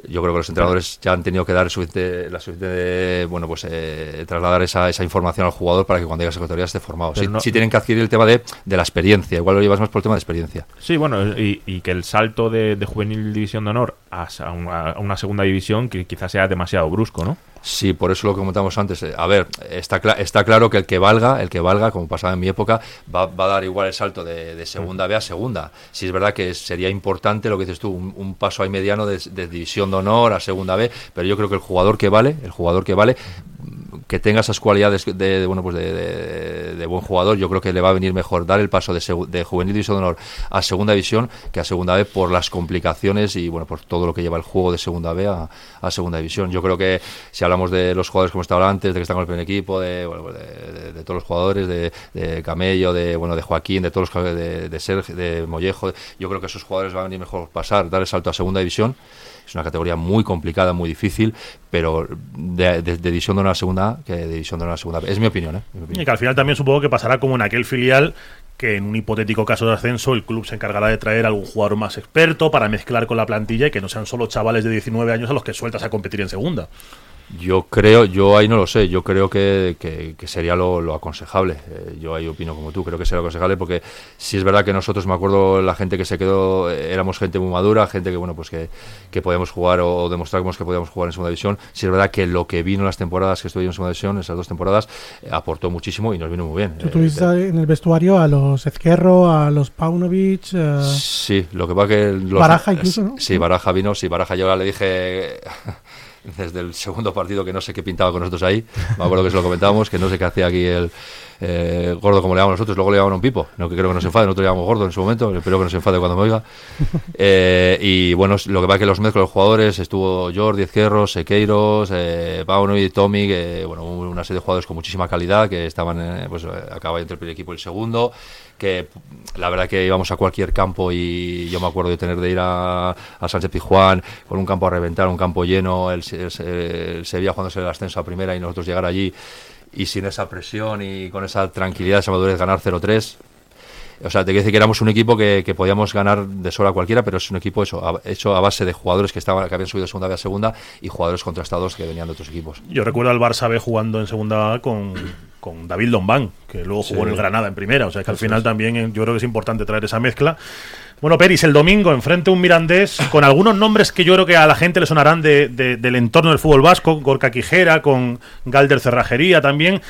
Yo creo que los entrenadores ya han tenido que dar suficiente, la suficiente, bueno, pues eh, trasladar esa, esa información al jugador para que cuando llegue a esa categoría esté formado. Pero Sí, no- sí tienen que adquirir el tema de, de la experiencia, igual lo llevas más por el tema de experiencia. Sí, bueno, y, y que el salto de, de juvenil división de honor a, una, segunda división que quizás sea demasiado brusco, ¿no? Sí, por eso lo que comentamos antes. eh, A ver, está, está claro que el que valga, el que valga, como pasaba en mi época, va, va a dar igual el salto de, segunda B a segunda. Si es verdad que sería importante lo que dices tú, un, paso ahí mediano de, de división de honor a segunda B, pero yo creo que el jugador que vale, el jugador que vale, que tenga esas cualidades de, bueno pues de, de- buen jugador, yo creo que le va a venir mejor dar el paso de, juvenil división de honor a segunda división que a segunda B por las complicaciones y bueno por todo lo que lleva el juego de segunda B a, segunda división. Yo creo que si hablamos de los jugadores como estaba antes, de que están con el primer equipo, de, pues todos los jugadores, de, Camello, de bueno de Joaquín, de todos los de, de Sergio, de Mollejo, yo creo que esos jugadores van a venir mejor pasar, dar el salto a segunda división. Es una categoría muy complicada, muy difícil, pero de, de- de división de honor a segunda que división de honor a segunda. Es mi opinión, ¿eh? Y que al final también supongo que pasará como en aquel filial que en un hipotético caso de ascenso el club se encargará de traer algún jugador más experto para mezclar con la plantilla y que no sean solo chavales de 19 años a los que sueltas a competir en segunda. Yo creo, yo ahí no lo sé, yo creo que, que- que sería lo, lo aconsejable. Eh, yo ahí opino como tú, creo que sería lo aconsejable porque si es verdad que nosotros, me acuerdo, la gente que se quedó, eh, éramos gente muy madura, gente que, bueno, pues que, que podíamos jugar o, demostramos que podíamos jugar en segunda división. Si es verdad que lo que vino en las temporadas que estuvimos en segunda división, esas dos temporadas, eh, aportó muchísimo y nos vino muy bien. Tú tuviste en el vestuario a los Ezquerro, a los Paunovic. Sí, lo que pasa que... Los, Baraja incluso, ¿no? Sí, Baraja vino, sí, Baraja yo le dije desde el segundo partido que no sé qué pintaba con nosotros ahí, me acuerdo que se lo comentábamos, que no sé qué hacía aquí el eh, gordo como le llamamos nosotros, luego le llamaron un pipo, no que creo que nos enfade, nosotros le llamamos gordo en su momento, espero que nos enfade cuando me oiga. *laughs* Eh, y bueno, lo que pasa que los mezclo los jugadores, estuvo Jordi Ezquerro, Sequeiros, eh, Pauno y Tommy, que bueno, una serie de jugadores con muchísima calidad, que estaban, eh, pues eh, acaba entre el primer equipo y el segundo, que la verdad que íbamos a cualquier campo y yo me acuerdo de tener de ir a, a Sánchez Pizjuán con un campo a reventar, un campo lleno, el, el, el Sevilla jugándose el ascenso a primera y nosotros llegar allí y sin esa presión y con esa tranquilidad, esa madurez, ganar 0-3. O sea, te quiero decir que éramos un equipo que, que podíamos ganar de sola a cualquiera, pero es un equipo eso, a- hecho a base de jugadores que estaban que habían subido de segunda B a segunda y jugadores contrastados que venían de otros equipos. Yo recuerdo al Barça B jugando en segunda A con, con David Lombán, que luego jugó Sí. en el Granada en primera. O sea que al final también eh, yo creo que es importante traer esa mezcla. Bueno, Peris, el domingo enfrente un Mirandés con algunos nombres que yo creo que a la gente le sonarán de- de- del entorno del fútbol vasco, Gorka Quijera, con Galder Cerrajería también.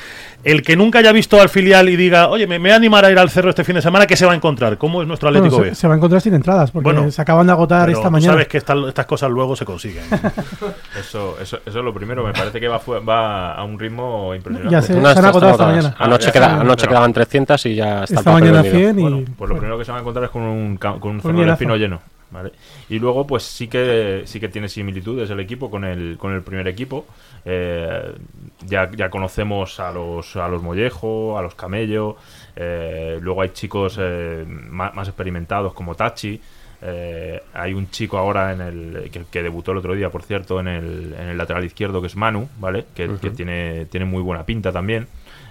El que nunca haya visto al filial y diga, oye, me, me voy a animar a ir al cerro este fin de semana, ¿qué se va a encontrar? ¿Cómo es nuestro Atlético se, B? se va a encontrar sin entradas porque Bueno, se acaban de agotar Pero esta tú mañana. sabes que esta- estas cosas luego se consiguen. *laughs* Eso, eso, eso es lo primero. Me parece que va, va a un ritmo impresionante. Ya sé. No, se han agotado esta mañana. Anoche, Ah, queda- anoche pero- quedaban 300 y ya está Esta mañana vendido. 100 y... Bueno, pues lo primero que se va a encontrar es con un, ca- con un Cerro del. Espino lleno. ¿vale? Y luego, pues sí que sí que tiene similitudes el equipo con el, con el primer equipo. Eh, ya, ya conocemos a los, a los Mollejo, a los Camello. eh, luego hay chicos eh, más, más experimentados como Tachi. eh, hay un chico ahora en el que, que debutó el otro día, por cierto, en el, en el lateral izquierdo que es Manu, ¿vale? Que, que tiene, tiene muy buena pinta también.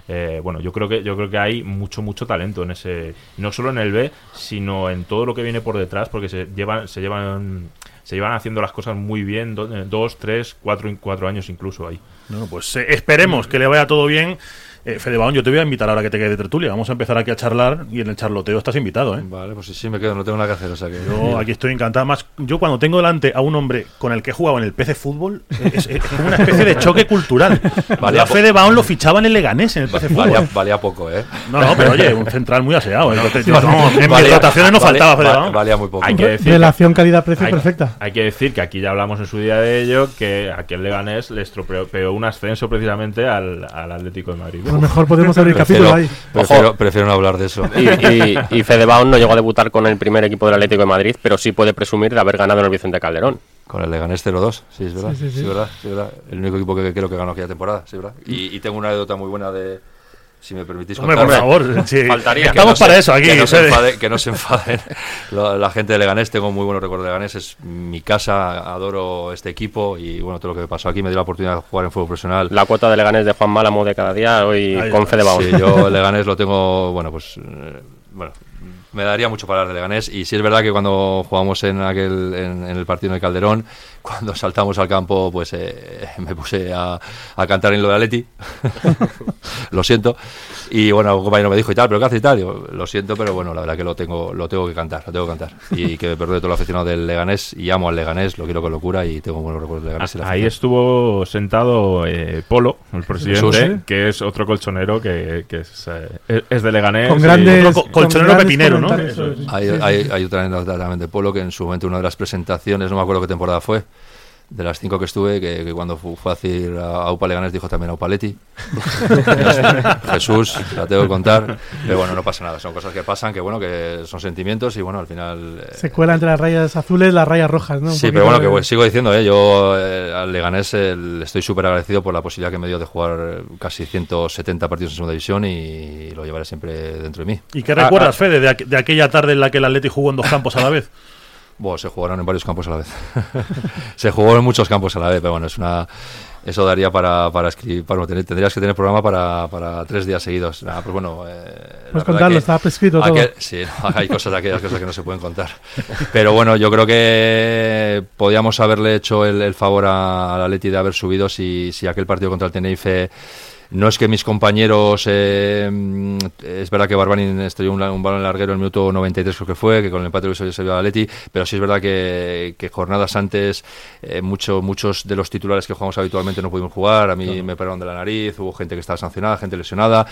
Eh, bueno, yo creo que yo creo que hay mucho mucho talento en ese, no solo en el B, sino en todo lo que viene por detrás, porque se llevan se llevan se llevan haciendo las cosas muy bien, eh, dos, tres, cuatro, cuatro años incluso ahí. Bueno, pues eh, esperemos que le vaya todo bien. Eh, Fede Baón, yo te voy a invitar ahora que te quede de tertulia. Vamos a empezar aquí a charlar y en el charloteo estás invitado, ¿eh? Vale, pues sí, sí me quedo, no tengo nada que hacer, o sea que... Yo aquí estoy encantado. Más, yo cuando tengo delante a un hombre con el que he jugado en el PC Fútbol, es, es como una especie de choque cultural. Valía a Fede Baón lo fichaban en Leganés en el PC Fútbol. Valía, valía poco, ¿eh? No, no, pero oye, un central muy aseado. ¿eh? Yo, no, en mis Valía- rotaciones no vale- faltaba Fede Baón. Valía muy poco. Hay que decir que- Relación calidad-precio perfecta. hay que decir que aquí ya hablamos en su día de ello, que aquel Leganés le estropeó un ascenso precisamente al, al Atlético de Madrid. A lo mejor podemos abrir capítulo ahí. prefiero, prefiero no hablar de eso. Y, y, y Fede Baun no llegó a debutar con el primer equipo del Atlético de Madrid, pero sí puede presumir de haber ganado en el Vicente Calderón. Con el Leganés 0-2, sí, es verdad. Sí, sí, Sí, sí. es verdad, sí, es verdad. El único equipo que creo que ganó aquella temporada, sí, es verdad. Y, y tengo una anécdota muy buena de, si me permitís Hombre, por favor. sí. *laughs* Faltaría. Estamos no se- para eso aquí. Que no, se que no se enfaden *laughs* la, la gente de Leganés. Tengo muy buenos recuerdos de Leganés. Es mi casa, adoro este equipo y bueno, todo lo que me pasó aquí me dio la oportunidad de jugar en fútbol profesional. La cuota de Leganés de Juan Málamo de cada día, hoy Ahí con. Fede. Sí, yo *laughs* Leganés lo tengo, bueno, pues eh, bueno, me daría mucho para hablar de Leganés y sí es verdad que cuando jugamos en aquel en, en el partido en el Calderón, *laughs* cuando saltamos al campo, pues eh, *laughs* me puse a, a cantar en lo de Atleti. *laughs* lo siento. Y bueno, un compañero me dijo y tal, pero ¿qué hace y tal? Digo, lo siento, pero bueno, la verdad que lo tengo lo tengo que cantar, lo tengo que cantar. Y que me perdone todo el aficionado del Leganés y amo al Leganés, lo quiero con locura y tengo buenos recuerdos del Leganés. la Ahí estuvo sentado eh, Polo, el presidente, Jesús, ¿eh? que es otro colchonero que, que es, eh, es- de Leganés. Con y- grandes, otro co- colchonero con grandes pepinero, ¿no? Eso. Hay, hay, hay otra anécdota también de Polo que en su momento una de las presentaciones, no me acuerdo qué temporada fue, de las cinco que estuve, que, que cuando fu- fue a decir a, a Upa Leganés dijo también a Upaletti. *laughs* Jesús, la tengo que contar. Pero bueno, no pasa nada, son cosas que pasan, que bueno, que son sentimientos y bueno, al final... eh, Se cuela entre las rayas azules las rayas rojas, ¿no? Un Sí, pero bueno, de- que bueno, sigo diciendo, ¿eh? yo eh, al Leganés eh, le estoy súper agradecido por la posibilidad que me dio de jugar eh, casi 170 partidos en segunda división y lo llevaré siempre dentro de mí. ¿Y qué Ah, recuerdas, ah. Fede, de, aqu- de aquella tarde en la que el Atleti jugó en dos campos a la vez? *laughs* Bueno, se jugaron en varios campos a la vez. *laughs* se jugó en muchos campos a la vez, pero bueno, es una... Eso daría para, para escribir, para, tener- tendrías que tener programa para, para tres días seguidos. Nada, pues bueno, eh, la Puedes contarlo, estaba prescrito todo. Sí, no, *laughs* hay cosas, aquellas cosas que no se pueden contar. Pero bueno, yo creo que podíamos haberle hecho el, el favor a- al Atleti de haber subido si, si aquel partido contra el Tenerife no es que mis compañeros, eh, mm, es verdad que Barbanin estrelló un, balón larguero en el minuto 93 creo que fue, que con el empate lo hubiese servido al Atleti, pero sí es verdad que, que jornadas antes eh, mucho, muchos de los titulares que jugamos habitualmente no pudimos jugar, a mí me operaron de la nariz, hubo gente que estaba sancionada, gente lesionada,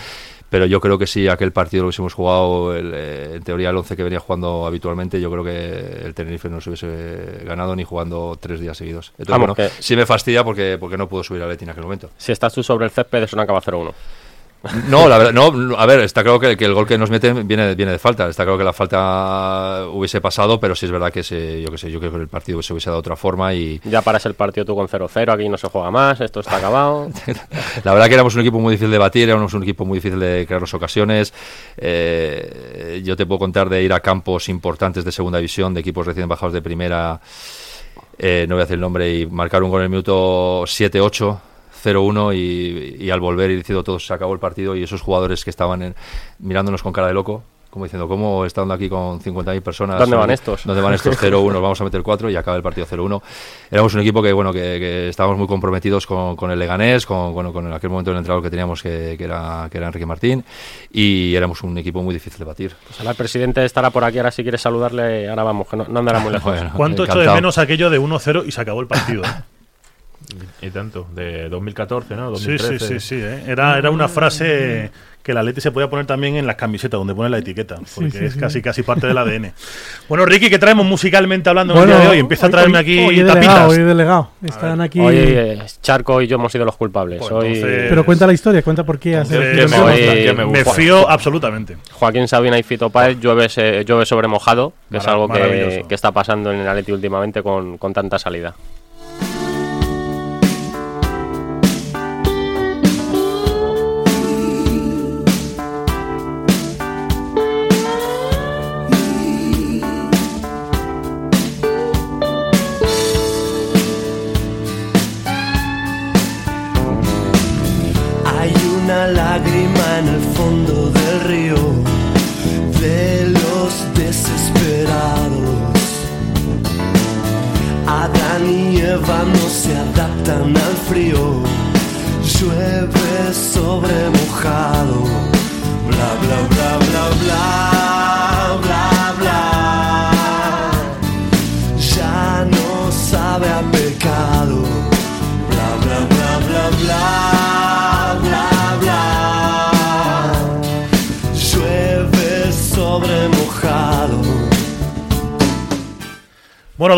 pero yo creo que si aquel partido lo hubiésemos jugado, el, eh, en teoría el 11 que venía jugando habitualmente, yo creo que el Tenerife no se hubiese ganado ni jugando tres días seguidos. Entonces, Vamos, bueno, que- sí me fastidia porque, porque no pudo subir al Atleti en aquel momento. Si estás tú sobre el césped, eso no acaba 0-1. No, la verdad, no, a ver, está claro que, que el gol que nos meten viene, viene de falta. Está claro que la falta hubiese pasado, pero sí es verdad que se, yo que sé, yo creo que el partido se hubiese dado de otra forma y Ya paras el partido tú con 0-0, aquí no se juega más, esto está acabado. *laughs* la verdad que éramos un equipo muy difícil de batir, éramos un equipo muy difícil de crearnos ocasiones. Eh, yo te puedo contar de ir a campos importantes de segunda división, de equipos recién bajados de primera, eh, no voy a decir el nombre, y marcar un gol en el minuto 7-8. 0-1 y, y al volver y diciendo todo se acabó el partido y esos jugadores que estaban en- mirándonos con cara de loco como diciendo cómo estando aquí con 50.000 personas ¿Dónde van eh, estos? ¿Dónde van estos *laughs* 0-1? Vamos a meter 4 y acaba el partido 0-1. Éramos un equipo que, bueno, que, que estábamos muy comprometidos con, con el Leganés, con, bueno, con aquel momento el entrenador que teníamos que, que era, que era Enrique Martín y éramos un equipo muy difícil de batir. Pues ahora el presidente estará por aquí, ahora si quieres saludarle, ahora vamos, que no, no andará muy *laughs* lejos. Bueno, ¿Cuánto echo de menos aquello de 1-0 y se acabó el partido? *laughs* Y tanto, de 2014, ¿no? Sí, 2013. sí, sí, sí. eh. Era, era una frase que el Atleti se podía poner también en las camisetas donde pone la etiqueta, porque sí, es sí. casi casi parte del ADN. Bueno, Ricky, ¿qué traemos musicalmente hablando en Bueno, el día de hoy? Empieza a traerme aquí hoy tapitas. delegado, hoy delegado. Están aquí. Hoy eh, Charco y yo hemos sido los culpables. Pues Hoy entonces- Pero cuenta la historia, cuenta por qué has Entonces, elegido me hoy- gusta, que me Me fío absolutamente. Joaquín Sabina y Fito Páez llueve, llueve sobre mojado, que es Mara- algo que, maravilloso. que está pasando en el Atleti últimamente con, con tanta salida.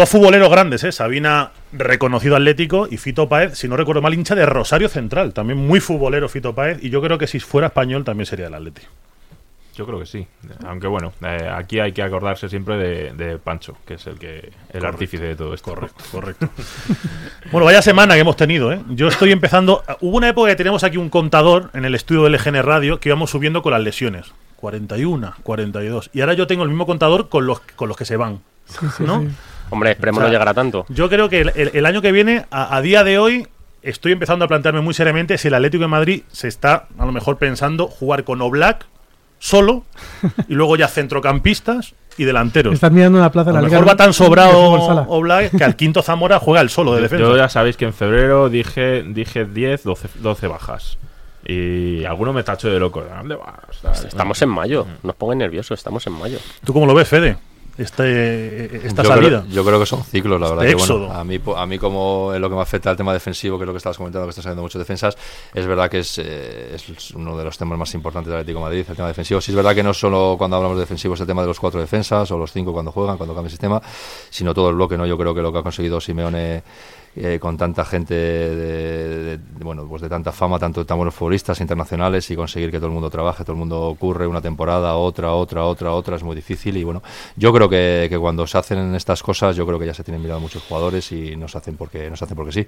Dos futboleros grandes, ¿eh? Sabina, reconocido atlético, y Fito Páez, si no recuerdo mal, hincha de Rosario Central. También muy futbolero Fito Páez, y yo creo que si fuera español también sería el Atleti. Yo creo que sí. Aunque bueno, eh, aquí hay que acordarse siempre de, de Pancho, que es el que el artífice de todo esto. Correcto, correcto. *laughs* bueno, vaya semana que hemos tenido, ¿eh? Yo estoy empezando. Hubo una época que teníamos aquí un contador en el estudio del LGN Radio que íbamos subiendo con las lesiones. 41, 42. Y ahora yo tengo el mismo contador con los, con los que se van. ¿No? Hombre, esperemos O sea, no llegar a tanto. Yo creo que el, el- el año que viene, a, a día de hoy, estoy empezando a plantearme muy seriamente si el Atlético de Madrid se está a lo mejor pensando jugar con Oblak solo *laughs* y luego ya centrocampistas y delanteros. Estás mirando una plaza A lo mejor va tan sobrado. Oblak que al quinto Zamora juega el solo de defensa. Yo ya sabéis que en febrero dije, dije 10, 12, 12 bajas. Y alguno me tachó de loco. ¿De dónde vas? Estamos en mayo, no os pongáis nerviosos, estamos en mayo. ¿Tú cómo lo ves, Fede? Este, esta yo salida. Creo, yo creo que son ciclos, la verdad. Este que, bueno, a, mí, a mí, como es lo que me afecta al tema defensivo, que es lo que estabas comentando, que estás saliendo mucho defensas, es verdad que es, eh, es uno de los temas más importantes del Atlético de Madrid, el tema defensivo. Sí, es verdad que no solo cuando hablamos de defensivos el tema de los cuatro defensas o los cinco cuando juegan, cuando cambia el sistema, sino todo el bloque. ¿no? Yo creo que lo que ha conseguido Simeone eh, con tanta gente de, bueno, pues de tanta fama, tanto tan buenos futbolistas internacionales y conseguir que todo el mundo trabaje, todo el mundo ocurre una temporada, otra, otra, otra, otra, es muy difícil y bueno, yo creo que, que cuando se hacen estas cosas, yo creo que ya se tienen mirado muchos jugadores y no se hacen porque, no se hacen porque sí.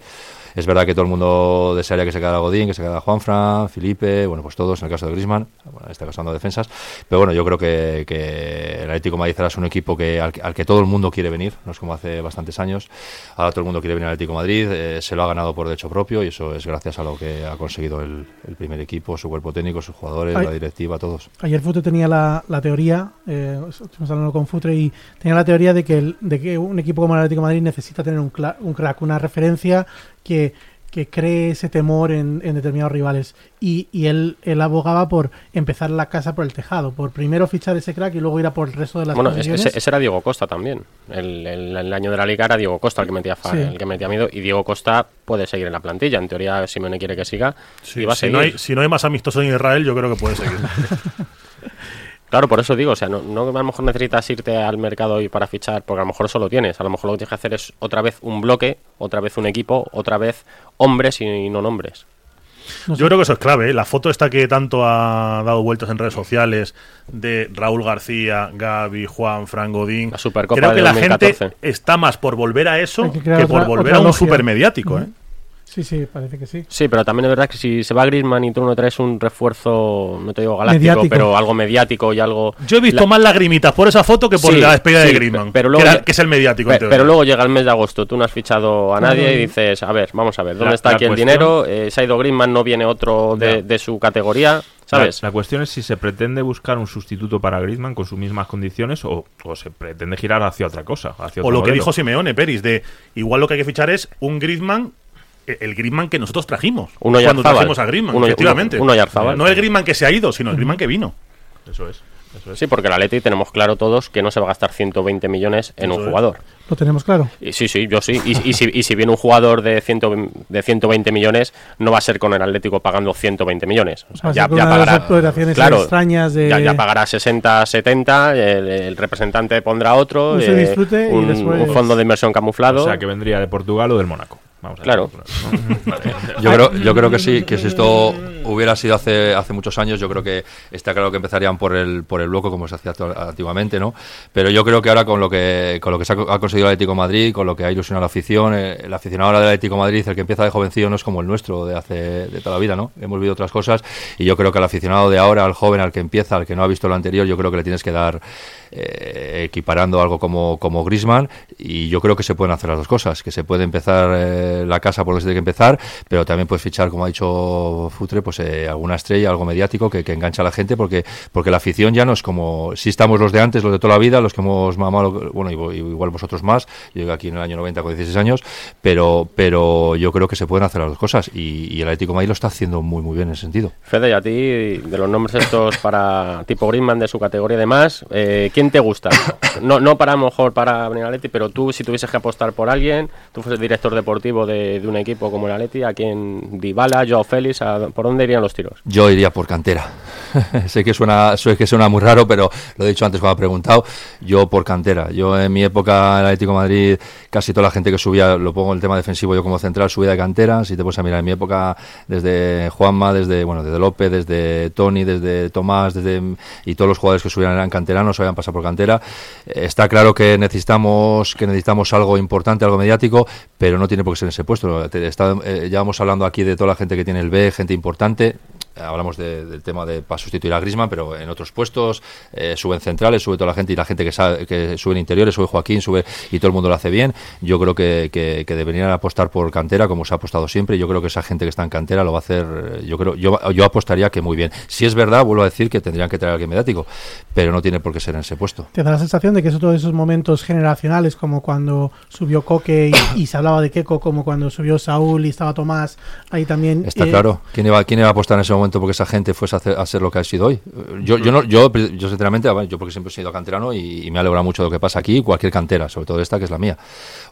Es verdad que todo el mundo desearía que se quedara Godín, que se quedara Juanfran, Felipe, bueno, pues todos, en el caso de Griezmann, bueno, está casando defensas, pero bueno, yo creo que, que el Atlético Madrid es un equipo que al, al, que todo el mundo quiere venir, no es como hace bastantes años, ahora todo el mundo quiere venir al Atlético Madrid, eh, se lo ha ganado por derecho propio y eso es gracias a lo que ha conseguido el, el primer equipo, su cuerpo técnico, sus jugadores, Ay, la directiva, todos. Ayer Futre tenía la, la teoría, eh, estuvimos hablando con Futre y tenía la teoría de que, el, de que un equipo como el Atlético Madrid necesita tener un, un crack, una referencia que que cree ese temor en, en determinados rivales. Y, y él, él, abogaba por empezar la casa por el tejado, por primero fichar ese crack y luego ir a por el resto de las Bueno, ese, ese, era Diego Costa también. El, el, el, año de la liga era Diego Costa el que metía sí. el que metía miedo y Diego Costa puede seguir en la plantilla. En teoría, Simeone quiere que siga. Sí, y va a si, seguir. no hay, si no hay más amistosos en Israel, yo creo que puede seguir. *laughs* Claro, por eso digo, o sea, no, no, a lo mejor necesitas irte al mercado y para fichar, porque a lo mejor eso lo tienes. A lo mejor lo que tienes que hacer es otra vez un bloque, otra vez un equipo, otra vez hombres y no nombres. No sé. Yo creo que eso es clave. ¿eh? La foto esta que tanto ha dado vueltas en redes sociales de Raúl García, Gaby, Juan, Fran Godín. La Supercopa creo que de la 2014. gente está más por volver a eso que, que, otra, por volver a un supermediático. ¿eh? Sí, sí, parece que sí. Sí, pero también es verdad que si se va Griezmann y tú no traes un refuerzo, no te digo galáctico, Mediático. pero algo mediático y algo... Yo he visto La- más lagrimitas por esa foto que por Sí, la despedida sí, de Griezmann, pero luego que, era- ya- que es el mediático. Pero luego llega el mes de agosto, tú no has fichado a nadie y dices, a ver, vamos a ver, ¿dónde La- está la aquí el dinero? Eh, se ha ido Griezmann, no viene otro de, de su categoría, ¿sabes? La, la cuestión es si se pretende buscar un sustituto para Griezmann con sus mismas condiciones o, o se pretende girar hacia otra cosa. Hacia O otro lo que dijo Simeone, Peris, de igual lo que hay que fichar es un Griezmann, el Griezmann que nosotros trajimos. Uno cuando trajimos a Griezmann, Uno- efectivamente. uno- uno. No el Griezmann que se ha ido, sino el Griezmann que vino. Eso es. Eso es. Sí, porque el Atleti tenemos claro todos que no se va a gastar 120 millones en Eso un es. jugador. Lo tenemos claro. Y sí, sí, yo sí. Y, y si, y si viene un jugador de, 100 de 120 millones, no va a ser con el Atlético pagando 120 millones. O sea, Va a ya, ser con ya pagará, claro, extrañas de... ya, ya pagará 60, 70, el, el representante pondrá otro, y disfrute y un, después- un fondo de inversión camuflado. O sea, que vendría de Portugal o del Mónaco. Vamos a Claro. ¿no? Vale. Yo creo, yo creo que sí, que si esto hubiera sido hace, hace muchos años, yo creo que está claro que empezarían por el, por el bloco como se hacía antiguamente, ¿no? Pero yo creo que ahora con lo que, con lo que se ha, co- ha conseguido el Atlético de Madrid, con lo que ha ilusionado a la afición, eh, el aficionado ahora del Atlético de Madrid, el que empieza de jovencillo no es como el nuestro de hace, de toda la vida, ¿no? Hemos vivido otras cosas y yo creo que al aficionado de ahora, al joven, al que empieza, al que no ha visto lo anterior, yo creo que le tienes que dar eh, equiparando algo como, como Grisman y yo creo que se pueden hacer las dos cosas, que se puede empezar eh, la casa por donde se tiene que empezar, pero también puedes fichar, como ha dicho Futre, pues eh, alguna estrella, algo mediático que, que engancha a la gente, porque, porque la afición ya no es como, si estamos los de antes, los de toda la vida, los que hemos mamado, bueno, igual vosotros más, yo llegué aquí en el año 90 con 16 años, pero, pero yo creo que se pueden hacer las dos cosas y, el Atlético de Madrid lo está haciendo muy muy bien en ese sentido. Fede, y a ti, de los nombres estos para tipo Griezmann de su categoría y demás, eh, ¿quién te gusta? No, no para lo mejor para venir al Atleti, pero tú si tuvieses que apostar por alguien, tú fueses director deportivo de, un equipo como el Atleti, ¿a quién? Dybala, Joao Félix, ¿a- ¿por dónde irían los tiros? Yo iría por cantera. *laughs* sé que suena, sé que suena muy raro, pero lo he dicho antes cuando ha preguntado. Yo por cantera. Yo en mi época en Atlético de Madrid, casi toda la gente que subía, lo pongo en el tema defensivo, yo como central subía de cantera. Si te puedes a mirar en mi época, desde Juanma, desde bueno, desde López, desde Tony, desde Tomás, desde y todos los jugadores que subían eran canteranos, habían pasado por cantera. Eh, Está claro que necesitamos que necesitamos algo importante, algo mediático, pero no tiene por qué ser en ese puesto. Está- eh, ya vamos hablando aquí de toda la gente que tiene el B, gente importante. Hablamos de- del tema de para sustituir a Grisman, pero en otros puestos eh, suben centrales, sube toda la gente y la gente que sabe que suben interiores, sube Joaquín, sube y todo el mundo lo hace bien. Yo creo que, que, que deberían apostar por cantera, como se ha apostado siempre. Yo creo que esa gente que está en cantera lo va a hacer. eh, Yo creo, yo, yo apostaría que muy bien. Si es verdad, vuelvo a decir que tendrían que traer a alguien mediático, pero no tiene por qué ser en ese puesto. Te da la sensación de que es otro de esos momentos generacionales, como cuando subió Coque y, y se hablaba de Keco, como cuando subió Saúl y estaba Tomás, ahí también. Está eh, claro. ¿Quién iba, ¿Quién iba a apostar en ese momento porque esa gente fuese a, hacer- a ser lo que ha sido hoy? Yo, yo, no, yo, yo sinceramente, yo porque siempre he sido canterano y, y me alegra mucho de lo que pasa aquí, cualquier cantera, sobre todo esta que es la mía.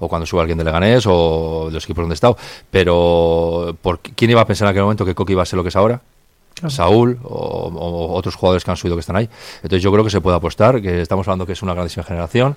O cuando sube alguien de Leganés o de los equipos donde he estado. Pero ¿por ¿quién iba a pensar en aquel momento que Coque iba a ser lo que es ahora? Claro. Saúl o, o otros jugadores que han subido que están ahí. Entonces yo creo que se puede apostar, que estamos hablando que es una grandísima generación.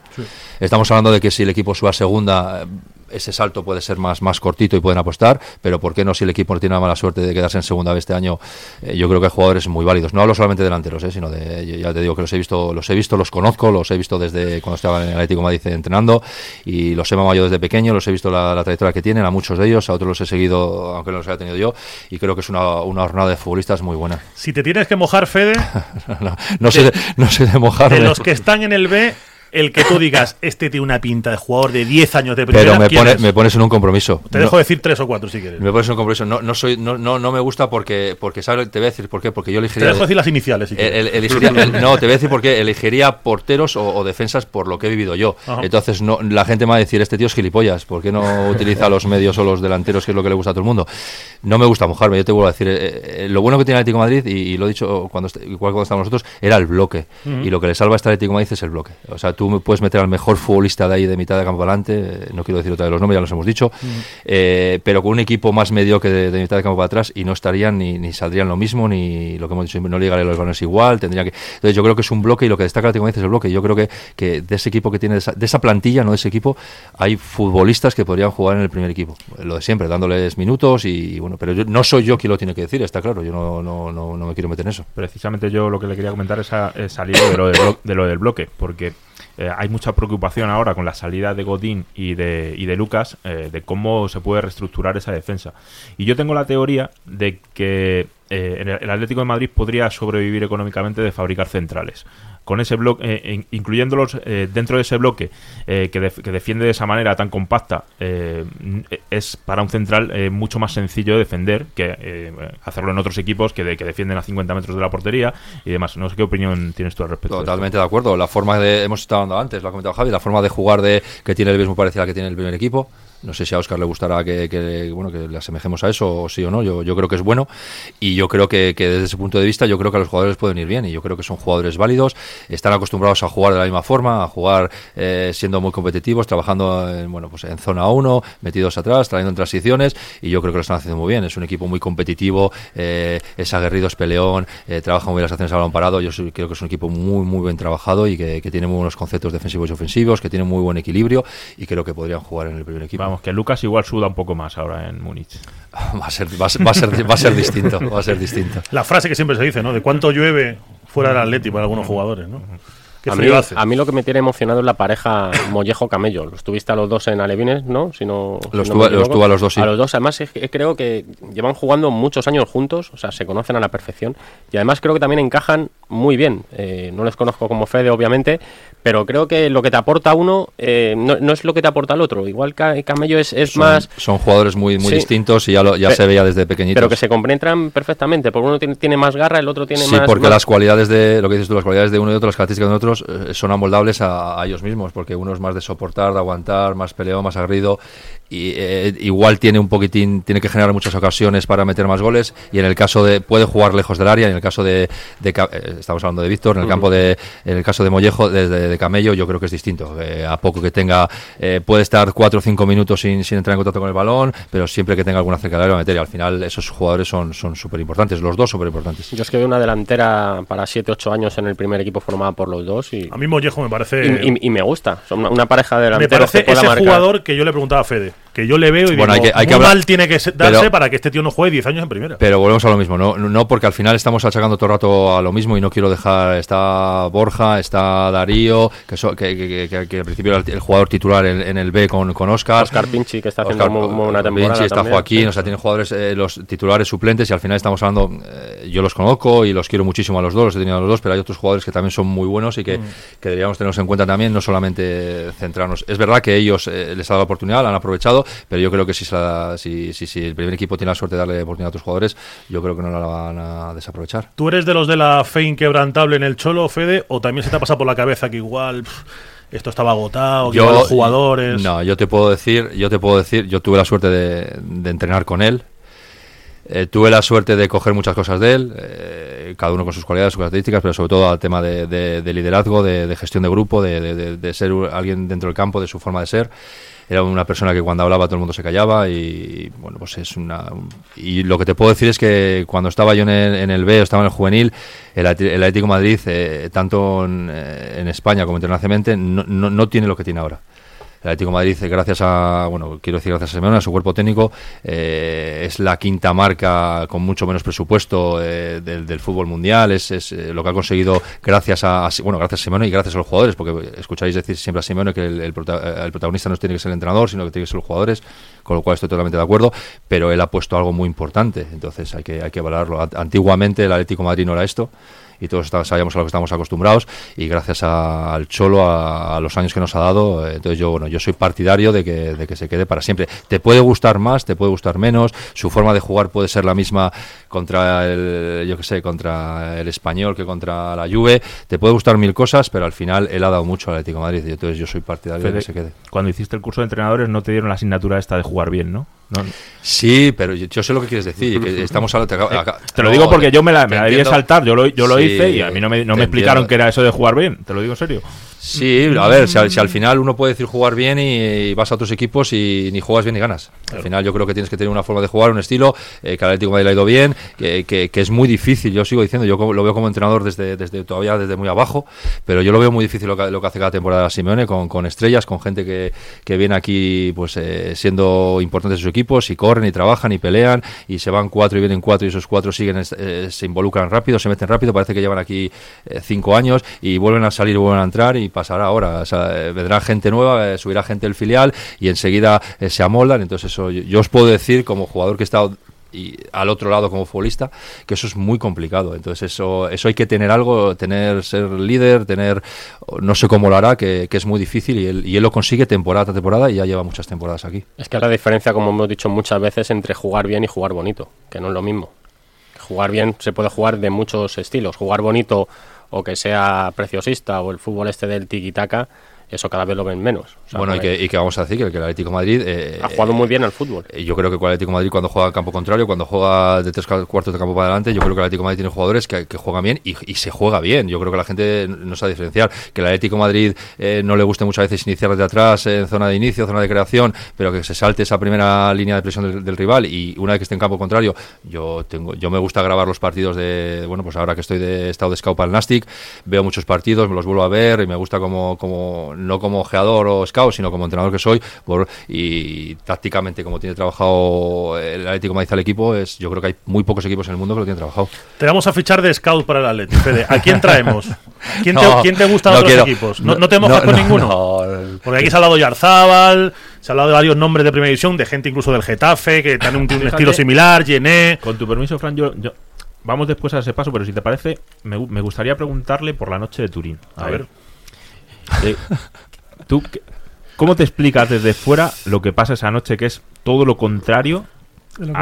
Estamos hablando de que si el equipo sube a segunda, ese salto puede ser más, más cortito y pueden apostar, pero ¿por qué no si el equipo no tiene la mala suerte de quedarse en segunda vez este año? Eh, yo creo que hay jugadores muy válidos. No hablo solamente de delanteros, eh, sino de, ya te digo que los he visto, los he visto, los conozco, los he visto desde cuando estaba en el Atlético de Madrid entrenando y los he mamado yo desde pequeño, los he visto la, trayectoria que tienen, a muchos de ellos, a otros los he seguido, aunque no los haya tenido yo, y creo que es una, una jornada de futbolistas muy buena. Si te tienes que mojar, Fede, *laughs* no, no, sé, no sé de mojarme. de los que están en el B, el que tú digas, *laughs* este tiene una pinta de jugador de 10 años de primera. Pero me, ¿quién pone- me pones en un compromiso. Te No- dejo decir tres o cuatro si quieres. Me pones en un compromiso. No, no, soy, no, no, no me gusta porque, porque ¿sabes? te voy a decir por qué. Porque yo Te elegiría. dejo decir las iniciales si el- el- elegiría- el- *laughs* no, te voy a decir por qué. Elegiría porteros o, o defensas por lo que he vivido yo. Ajá. Entonces, no, la gente me va a decir: Este tío es gilipollas. ¿Por qué no utiliza los medios o los delanteros, que es lo que le gusta a todo el mundo? No me gusta mojarme. Yo te vuelvo a decir: eh, eh, lo bueno que tiene el Atlético de Madrid, y, y lo he dicho cuando, igual cuando estábamos nosotros, era el bloque. Y lo que le salva a este Atlético de Madrid es el bloque. O sea, tú me puedes meter al mejor futbolista de ahí de mitad de campo para adelante. eh, No quiero decir otra de los nombres, ya los hemos dicho. eh, pero con un equipo más mediocre de, de mitad de campo para atrás y no estarían ni, ni saldrían lo mismo, ni lo que hemos dicho, no llegarían los balones igual. Tendría que, entonces, yo creo que es un bloque y lo que destaca Madrid es el bloque. Yo creo que, que de ese equipo que tiene, de esa, de esa plantilla, no de ese equipo, hay futbolistas que podrían jugar en el primer equipo. Lo de siempre, dándoles minutos y bueno, pero yo, no soy yo quien lo tiene que decir, está claro. Yo no, no, no, no me quiero meter en eso. Precisamente yo lo que le quería comentar es, a- es al hilo de lo, del de lo del bloque, porque eh, hay mucha preocupación ahora con la salida de Godín y de, y de Lucas eh, de cómo se puede reestructurar esa defensa. Y yo tengo la teoría de que eh, el, Atlético de Madrid podría sobrevivir económicamente de fabricar centrales. Con ese bloque, eh, in- incluyéndolos eh, dentro de ese bloque eh, que, que defiende de esa manera tan compacta, eh, es para un central mucho más sencillo de defender que hacerlo en otros equipos que, de- que defienden a 50 metros de la portería y demás. No sé qué opinión tienes tú al respecto. Totalmente de acuerdo. La forma de, hemos estado hablando antes, lo ha comentado Javi, la forma de jugar de que tiene el Betis muy parecida a la que tiene el primer equipo. No sé si a Oscar le gustará que, que, bueno, que le asemejemos a eso, o sí o no. Yo, yo creo que es bueno. Y yo creo que, que desde ese punto de vista, yo creo que a los jugadores pueden ir bien. Y yo creo que son jugadores válidos. Están acostumbrados a jugar de la misma forma, a jugar eh, siendo muy competitivos, trabajando en, bueno, pues en zona 1, metidos atrás, trayendo en transiciones. Y yo creo que lo están haciendo muy bien. Es un equipo muy competitivo, eh, es aguerrido, es peleón, eh, trabaja muy bien las acciones a balón parado. Yo creo que es un equipo muy, muy bien trabajado y que, que tiene muy buenos conceptos defensivos y ofensivos, que tiene muy buen equilibrio y creo que podrían jugar en el primer equipo. Vamos, que Lucas igual suda un poco más ahora en Múnich. *laughs* Va a ser, va a ser, va a ser, va a ser distinto, va a ser distinto. La frase que siempre se dice, ¿no? De cuánto llueve fuera del Atleti para algunos jugadores, ¿no? ¿Qué A mí, frío hace? a mí lo que me tiene emocionado es la pareja Mollejo-Camello. Los tuviste a los dos en Alevines, ¿no? Si no si Los no tuve- los a los dos, sí. A los dos, además, es que creo que llevan jugando muchos años juntos, o sea, se conocen a la perfección. Y además creo que también encajan muy bien. Eh, no les conozco como Fede, obviamente, pero creo que lo que te aporta uno eh, no, no es lo que te aporta el otro. Igual Ca- Camello es, es Son, más... son jugadores muy, muy Sí. distintos y ya, lo, ya se veía desde pequeñitos. Pero que se compenetran perfectamente, porque uno tiene, tiene más garra, el otro tiene Sí, más... porque más- las cualidades de lo que dices tú, las cualidades de uno y otro, las características de otros eh, son amoldables a, a ellos mismos, porque uno es más de soportar, de aguantar, más peleón, más agrido y eh, igual tiene un poquitín, tiene que generar muchas ocasiones para meter más goles y en el caso de puede jugar lejos del área, en el caso de, eh, estamos hablando de Víctor, en el campo de en el caso de Mollejo, de, de- de Camello, yo creo que es distinto. Eh, a poco que tenga eh, puede estar cuatro o cinco minutos sin, sin entrar en contacto con el balón, pero siempre que tenga alguna cerca del área va a meter y al final esos jugadores son son súper importantes, los dos súper importantes. Yo es que veo una delantera para 7-8 años en el primer equipo formada por los dos y, A mí Mollejo me parece... y, y- y me gusta. Son una, una pareja de me delanteros parece que pueda ese marcar. jugador que yo le preguntaba a Fede, que yo le veo y Bueno, hay digo, que- hay que hablar- mal tiene que se- darse pero- para que este tío no juegue 10 años en primera. Pero volvemos a lo mismo, no, no porque al final estamos achacando todo el rato a lo mismo y no quiero dejar, está Borja, está Darío, que, so- que, que- que- que al principio era el, jugador titular en, en el B con, con Oscar. Oscar Pinchi, que está haciendo Oscar muy, muy buena Pinchi, temporada. está también. Joaquín, o sea, tienen jugadores, eh, los titulares suplentes y al final estamos hablando, eh, yo los conozco y los quiero muchísimo a los dos, los he tenido a los dos, pero hay otros jugadores que también son muy buenos y que, que deberíamos tenerlos en cuenta también, no solamente centrarnos. Es verdad que ellos eh, les ha dado la oportunidad, la han aprovechado, pero yo creo que si, se la- si, si, si el primer equipo tiene la suerte de darle oportunidad a otros jugadores, yo creo que no la van a desaprovechar. ¿Tú eres de los de la fe inquebrantable en el Cholo, Fede? ¿O también se te ha pasado por la cabeza que igual pff, esto estaba agotado, que igual los jugadores... No, yo te puedo decir, yo te puedo decir, yo tuve la suerte de, de entrenar con él. Eh, tuve la suerte de coger muchas cosas de él, eh, cada uno con sus cualidades, sus características, pero sobre todo al tema de, de- de liderazgo, de, de gestión de grupo, de, ser alguien dentro del campo, de su forma de ser. Era una persona que cuando hablaba todo el mundo se callaba y bueno, pues es una... Y lo que te puedo decir es que cuando estaba yo en el, en el B, o estaba en el juvenil, el, el Atlético Madrid, eh, tanto en, eh, en España como internacionalmente, no, no, no tiene lo que tiene ahora. El Atlético de Madrid, gracias a, bueno, quiero decir gracias a Simeone, a su cuerpo técnico, eh, es la quinta marca con mucho menos presupuesto eh, del, fútbol mundial. Es, es eh, lo que ha conseguido gracias a, a- bueno, gracias a Simeone y gracias a los jugadores, porque escucháis decir siempre a Simeone que el, prota- el protagonista no tiene que ser el entrenador, sino que tiene que ser los jugadores, con lo cual estoy totalmente de acuerdo, pero él ha puesto algo muy importante, entonces hay que, hay que valorarlo. An- Antiguamente el Atlético Madrid no era esto, y todos sabíamos a lo que estamos acostumbrados y gracias a- al Cholo a, a los años que nos ha dado eh, entonces yo bueno yo soy partidario de que, de que se quede para siempre te puede gustar más te puede gustar menos su forma de jugar puede ser la misma contra el yo que sé contra el español que contra la Juve te puede gustar mil cosas pero al final él ha dado mucho al Atlético de Madrid y entonces yo soy partidario de que se quede Cuando hiciste el curso de entrenadores no te dieron la asignatura esta de jugar bien, ¿no? No, sí pero yo, yo sé lo que quieres decir que *laughs* estamos hablando te, acabo- Te lo no, digo porque yo me la, me la debí saltar, yo lo, yo lo Sí, hice y a mí no me, no me explicaron entiendo. que era eso de jugar bien, te lo digo en serio. Sí, a ver, si al, si al final uno puede decir jugar bien y, y vas a otros equipos y ni juegas bien ni ganas. Al final yo creo que tienes que tener una forma de jugar, un estilo, eh, que al Atlético de Madrid le ha ido bien, que, que- que es muy difícil, yo sigo diciendo, yo lo veo como entrenador desde, desde todavía desde muy abajo, pero yo lo veo muy difícil lo que, lo que hace cada temporada Simeone con, con estrellas, con gente que, que viene aquí pues eh, siendo importantes sus equipos y corren y trabajan y pelean y se van cuatro y vienen cuatro y esos cuatro siguen, eh, se involucran rápido, se meten rápido, parece que llevan aquí eh, cinco años y vuelven a salir, vuelven a entrar y pasará ahora. O sea, eh, vendrá gente nueva, eh, subirá gente del filial y enseguida eh, se amoldan. Entonces, eso yo, yo os puedo decir, como jugador que he estado y al otro lado como futbolista, que eso es muy complicado. Entonces, eso, eso hay que tener algo, tener, ser líder, tener, no sé cómo lo hará, que, es muy difícil y él, y él lo consigue temporada tras temporada y ya lleva muchas temporadas aquí. Es que la diferencia, como hemos dicho muchas veces, entre jugar bien y jugar bonito, que no es lo mismo. Jugar bien se puede jugar de muchos estilos. Jugar bonito o que sea preciosista o el fútbol este del tiki-taka, eso cada vez lo ven menos. O sea, bueno, y que, y que vamos a decir que el, que el Atlético de Madrid... eh, ha jugado muy bien al fútbol. Eh, Yo creo que el Atlético de Madrid cuando juega en campo contrario, cuando juega de tres cu- cuartos de campo para adelante, yo creo que el Atlético de Madrid tiene jugadores que, que juegan bien y, y se juega bien. Yo creo que la gente no sabe diferenciar. Que el Atlético de Madrid eh, no le guste muchas veces iniciar desde atrás en zona de inicio, zona de creación, pero que se salte esa primera línea de presión del, del rival y una vez que esté en campo contrario, yo tengo, yo me gusta grabar los partidos de, bueno, pues ahora que estoy de estado de scout para el Nastic, veo muchos partidos, me los vuelvo a ver y me gusta como, como no como ojeador o scout, sino como entrenador que soy, por- y tácticamente como tiene trabajado el Atlético Madrid al equipo, es, yo creo que hay muy pocos equipos en el mundo que lo tienen trabajado. Te vamos a fichar de scout para el Atlético. Fede. ¿A quién traemos? *laughs* ¿Quién, No, te, quién te gusta de no otros quiero. equipos? ¿No, No, te mojas no, con no, ninguno? no. Porque aquí se ha hablado de Yarzábal, se ha hablado de varios nombres de primera división, de gente incluso del Getafe, que tiene un, un Fíjate. estilo similar, Gené. Con tu permiso, Fran, yo, yo- vamos después a ese paso, pero si te parece, me, me gustaría preguntarle por la noche de Turín. A ver. Eh, ¿Tú qué- cómo te explicas desde fuera lo que pasa esa noche, que es todo lo contrario lo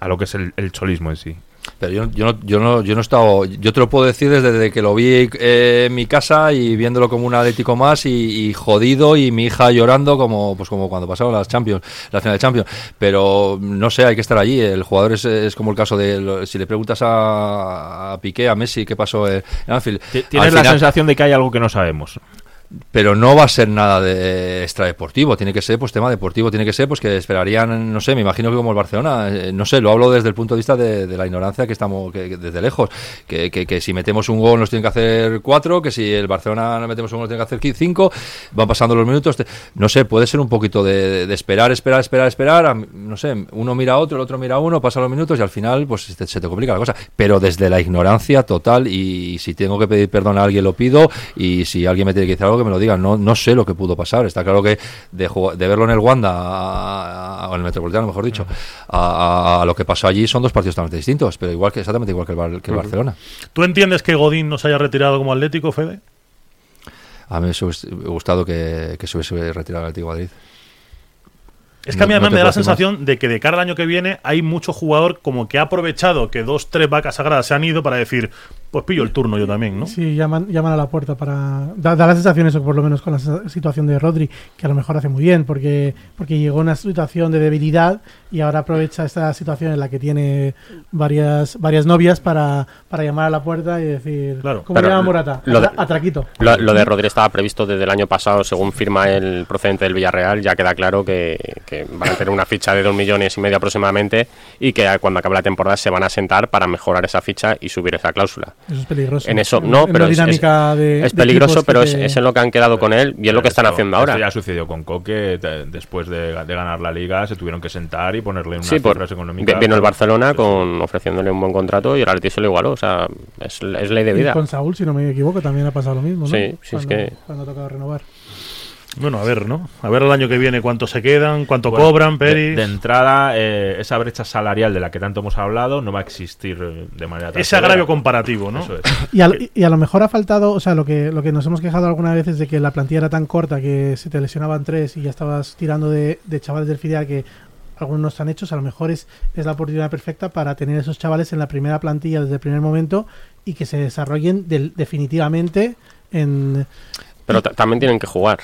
a, lo que es el, el cholismo en sí? Pero yo, yo, no, yo, no, yo no he estado. Yo te lo puedo decir desde que lo vi eh, en mi casa y viéndolo como un Atlético más y, y jodido y mi hija llorando como pues como cuando pasaron las Champions, la final de Champions. Pero no sé, hay que estar allí. El jugador es, es como el caso de. Si le preguntas a, a Piqué, a Messi, qué pasó en Anfield. Ti- Tienes la sensación de que hay algo que no sabemos. Pero no va a ser nada de extradeportivo, tiene que ser pues tema deportivo, tiene que ser pues que esperarían, no sé, me imagino que como el Barcelona, eh, no sé, lo hablo desde el punto de vista de, la ignorancia que estamos desde lejos, que, que- que si metemos un gol nos tienen que hacer cuatro, que si el Barcelona no metemos un gol nos tienen que hacer cinco, van pasando los minutos, te- no sé, puede ser un poquito de, de esperar, esperar, esperar, esperar, a- no sé, uno mira a otro, el otro mira a uno, pasan los minutos y al final pues se se te complica la cosa, pero desde la ignorancia total y si tengo que pedir perdón a alguien lo pido y si alguien me tiene que decir algo que me lo diga, no, no sé lo que pudo pasar, está claro que de, verlo en el Wanda o en el Metropolitano, mejor dicho, a, a- a lo que pasó allí son dos partidos totalmente distintos, pero igual que exactamente igual que el, Bar- que el Barcelona. ¿Tú entiendes que Godín no se haya retirado como Atlético, Fede? A mí me hubiese gustado que, que se hubiese retirado el Atlético de Madrid. Es que a mí No- no además te me da la sensación de que de cara al año que viene hay mucho jugador como que ha aprovechado que dos, tres vacas sagradas se han ido para decir, pues pillo el turno yo también, ¿no? Sí, llaman, llaman a la puerta para... Da, da la sensación eso, por lo menos con la situación de Rodri, que a lo mejor hace muy bien, porque, porque llegó a una situación de debilidad y ahora aprovecha esta situación en la que tiene varias, varias novias para, para llamar a la puerta y decir... Claro. ¿Cómo Pero llama Morata? lo de- Atra- Atraquito. Lo, lo de Rodri estaba previsto desde el año pasado, según firma el procedente del Villarreal, ya queda claro que que van a tener una ficha de dos millones y medio aproximadamente y que cuando acabe la temporada se van a sentar para mejorar esa ficha y subir esa cláusula. Eso es peligroso. En eso, no, En pero es, es- de- es peligroso, pero que es, es en lo que han quedado con él y es lo que están Esto- haciendo esto ahora. ya sucedió con Coque, te- después de, de ganar la liga, se tuvieron que sentar y ponerle unas Sí, por, cifras económicas. vi- vino el Barcelona con ofreciéndole un buen contrato y el Atleti se lo igualó. O sea, es, es ley de y vida. con Saúl, si no me equivoco, también ha pasado lo mismo, ¿no? Sí, sí, es que- Cuando ha tocado renovar. Bueno, a ver, ¿no? A ver el año que viene cuánto se quedan, cuánto Bueno, cobran, de- Peris. De, entrada, eh, esa brecha salarial de la que tanto hemos hablado no va a existir eh, de manera tan Ese agravio comparativo, ¿no? Eso es. Y a, y a lo mejor ha faltado, o sea, lo que, lo que nos hemos quejado alguna vez es de que la plantilla era tan corta que se te lesionaban tres y ya estabas tirando de, de chavales del filial que algunos no están hechos, a lo mejor es, es la oportunidad perfecta para tener esos chavales en la primera plantilla desde el primer momento y que se desarrollen del- definitivamente en... Pero ta- también tienen que jugar.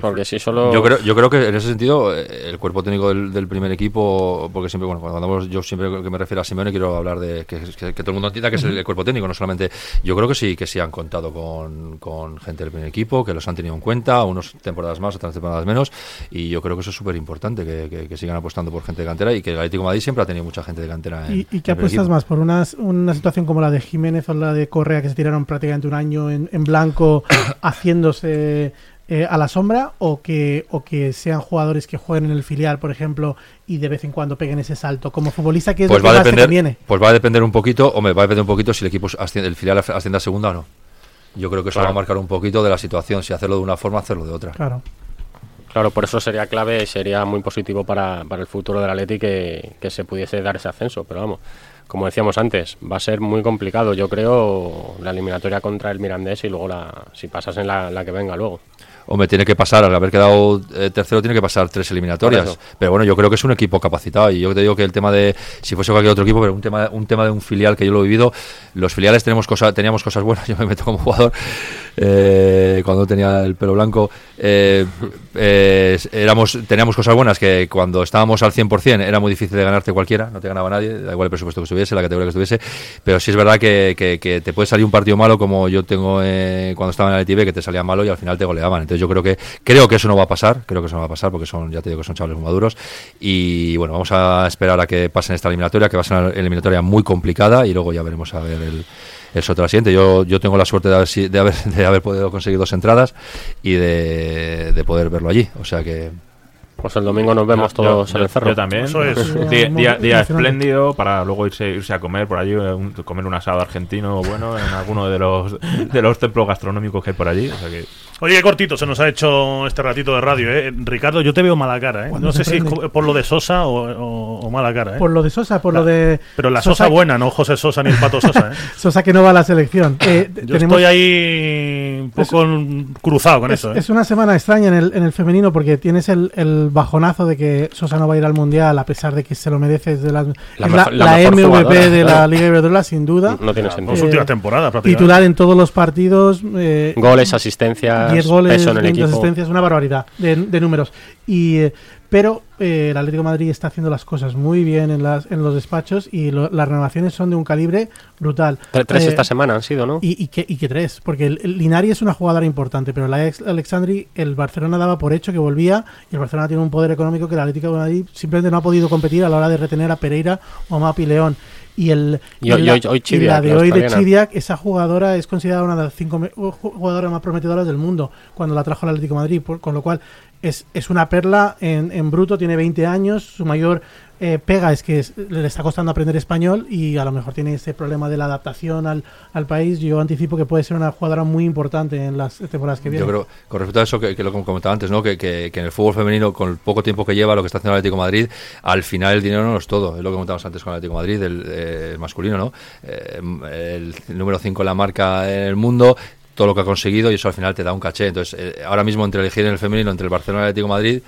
Porque si solo. Yo creo, yo creo que en ese sentido eh, el cuerpo técnico del, del primer equipo, porque siempre, bueno, cuando hablamos, yo siempre que me refiero a Simeone quiero hablar de que, que- que todo el mundo entienda que es el, el cuerpo técnico, no solamente. Yo creo que sí, que sí han contado con, con gente del primer equipo, que los han tenido en cuenta, unas temporadas más, otras temporadas menos, y yo creo que eso es súper importante, que, que- que sigan apostando por gente de cantera y que el Atlético de Madrid siempre ha tenido mucha gente de cantera. En, ¿Y, y qué apuestas equipo. más? ¿Por una, una situación como la de Jiménez o la de Correa que se tiraron prácticamente un año en, en blanco *coughs* haciéndose eh, a la sombra o que, o que sean jugadores que jueguen en el filial, por ejemplo, y de vez en cuando peguen ese salto? Como futbolista, ¿qué es Pues lo va que a más te conviene? pues va a depender un poquito, hombre, va a depender un poquito si el equipo asciende- el filial asciende a segunda o no. Yo creo que eso Claro. va a marcar un poquito de la situación, si hacerlo de una forma, hacerlo de otra. Claro. Claro, por eso sería clave y sería muy positivo para, para el futuro del Atleti que, que se pudiese dar ese ascenso. Pero vamos, como decíamos antes, va a ser muy complicado, yo creo, la eliminatoria contra el Mirandés y luego la, si pasas en la, la que venga luego. Hombre, tiene que pasar, al haber quedado eh, tercero, tiene que pasar tres eliminatorias. Pero bueno, yo creo que es un equipo capacitado. Y yo te digo que el tema de, si fuese cualquier otro equipo, pero un tema, un tema de un filial que yo lo he vivido, los filiales tenemos cosas, teníamos cosas buenas. *laughs* Yo me meto como jugador eh, cuando tenía el pelo blanco. eh, eh, éramos, teníamos cosas buenas que cuando estábamos al 100% era muy difícil de ganarte cualquiera, no te ganaba nadie, da igual el presupuesto que estuviese, la categoría que estuviese. Pero sí es verdad que, que- que te puede salir un partido malo como yo tengo eh, cuando estaba en el ITV, que te salía malo y al final te goleaban. Entonces yo creo que creo que eso no va a pasar, creo que eso no va a pasar porque son, ya te digo que son chavales muy maduros. Y bueno, vamos a esperar a que pasen esta eliminatoria, que va a ser una eliminatoria muy complicada y luego ya veremos a ver el, el sorteo de la siguiente. Yo, yo tengo la suerte de haber, de haber, *laughs* de haber podido conseguir dos entradas y de, de poder verlo allí. O sea que Pues el domingo nos vemos Yo- todos yo- en el cerro. Yo también. Eso es. Día, día- espléndido para luego irse, irse a comer por allí, un- comer un asado argentino bueno en alguno de los de los templos gastronómicos que hay por allí. O sea que Oye, qué cortito se nos ha hecho este ratito de radio, ¿eh? Ricardo, yo te veo mala cara, ¿eh? No sé si es por lo de Sosa o, o- o mala cara, ¿eh? Por lo de Sosa, por lo de... Pero la Sosa, buena, no José Sosa ni el Pato Sosa, ¿eh? *laughs* Sosa que no va a la selección. Eh, Yo tenemos- estoy ahí un poco cruzado con es, eso, ¿eh? es una semana extraña en el, en el femenino porque tienes el, el bajonazo de que Sosa no va a ir al Mundial a pesar de que se lo merece. Es de las- La la, la la mejor MVP de la. Liga Iberdrola, sin duda. No tiene Dos sentido. Eh, últimas temporadas, prácticamente. Titular en todos los partidos. eh, Goles, asistencias, 10 goles, peso en el 20 equipo. asistencias, una barbaridad de, de números. Y, eh, pero eh, el Atlético de Madrid está haciendo las cosas muy bien en, las, en los despachos y lo- las renovaciones son de un calibre brutal. Tre- Tres Eh, esta semana han sido, ¿no? y, y que, y que tres, porque el, el Linari es una jugadora importante, pero la ex Alexandri, el Barcelona daba por hecho que volvía y el Barcelona tiene un poder económico que el Atlético de Madrid simplemente no ha podido competir a la hora de retener a Pereira o a Mapi León. Y, el, Y hoy- la, hoy- y Chidiac, la de hoy de. Chidiac, esa jugadora es considerada una de las cinco jugadoras más prometedoras del mundo cuando la trajo el Atlético de Madrid, por- con lo cual es, es una perla en, en bruto, tiene 20 años, su mayor eh, pega es que es- le está costando aprender español y a lo mejor tiene ese problema de la adaptación al, al país. Yo anticipo que puede ser una jugadora muy importante en las temporadas que vienen. Yo creo, con respecto a eso que, que lo que comentaba antes, ¿no? Que, que- que en el fútbol femenino, con el poco tiempo que lleva, lo que está haciendo el Atlético de Madrid, al final el dinero no lo es todo. Es lo que comentábamos antes con el Atlético de Madrid, el, eh, masculino, ¿no? Eh, el número 5 en la marca en el mundo, todo lo que ha conseguido y eso al final te da un caché. Entonces, eh, ahora mismo entre elegir en el femenino, entre el Barcelona y el Atlético de Madrid,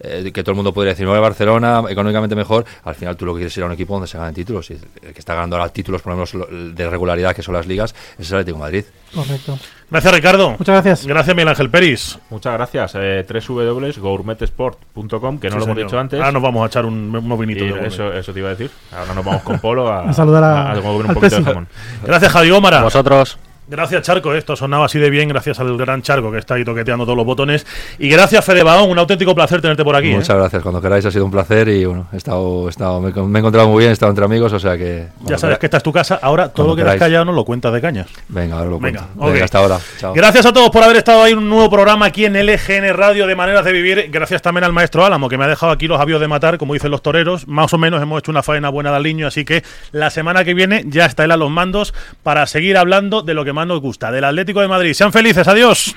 eh, que todo el mundo podría decir, no, el Barcelona, económicamente mejor, al final tú lo que quieres es ir a un equipo donde se ganen títulos. Y el que está ganando ahora títulos, por lo menos de regularidad, que son las ligas, es el Atlético de Madrid. Correcto. Gracias, Ricardo. Muchas gracias. Gracias, Miguel Ángel Peris. muchas gracias. Eh, www.gourmetesport.com que no Sí, lo hemos dicho antes. Ahora nos vamos a echar un, unos vinitos. de eso, eso te iba a decir. Ahora nos vamos con Polo a, *laughs* A saludar a- a comer *laughs* un al poquito de jamón. Gracias, Javi Gómara. Vosotros. Gracias, Charco. Esto sonaba así de bien, gracias al gran Charco que está ahí toqueteando todos los botones. Y gracias, Fede Baón. Un auténtico placer tenerte por aquí. Muchas ¿eh? gracias. Cuando queráis ha sido un placer y bueno, he estado, he estado- me, me he encontrado muy bien, he estado entre amigos, o sea que. Ya sabes que esta es tu casa. Ahora todo lo que has callado nos lo cuentas de cañas. Venga, ahora lo Venga, cuento. ok. Venga, hasta ahora. Chao. Gracias a todos por haber estado ahí en un nuevo programa aquí en LGN Radio de Maneras de Vivir. Gracias también al maestro Álamo, que me ha dejado aquí los avios de matar, como dicen los toreros. Más o menos hemos hecho una faena buena de aliño, así que la semana que viene ya está él a los mandos para seguir hablando de lo que más nos gusta, del Atlético de Madrid. Sean felices, adiós.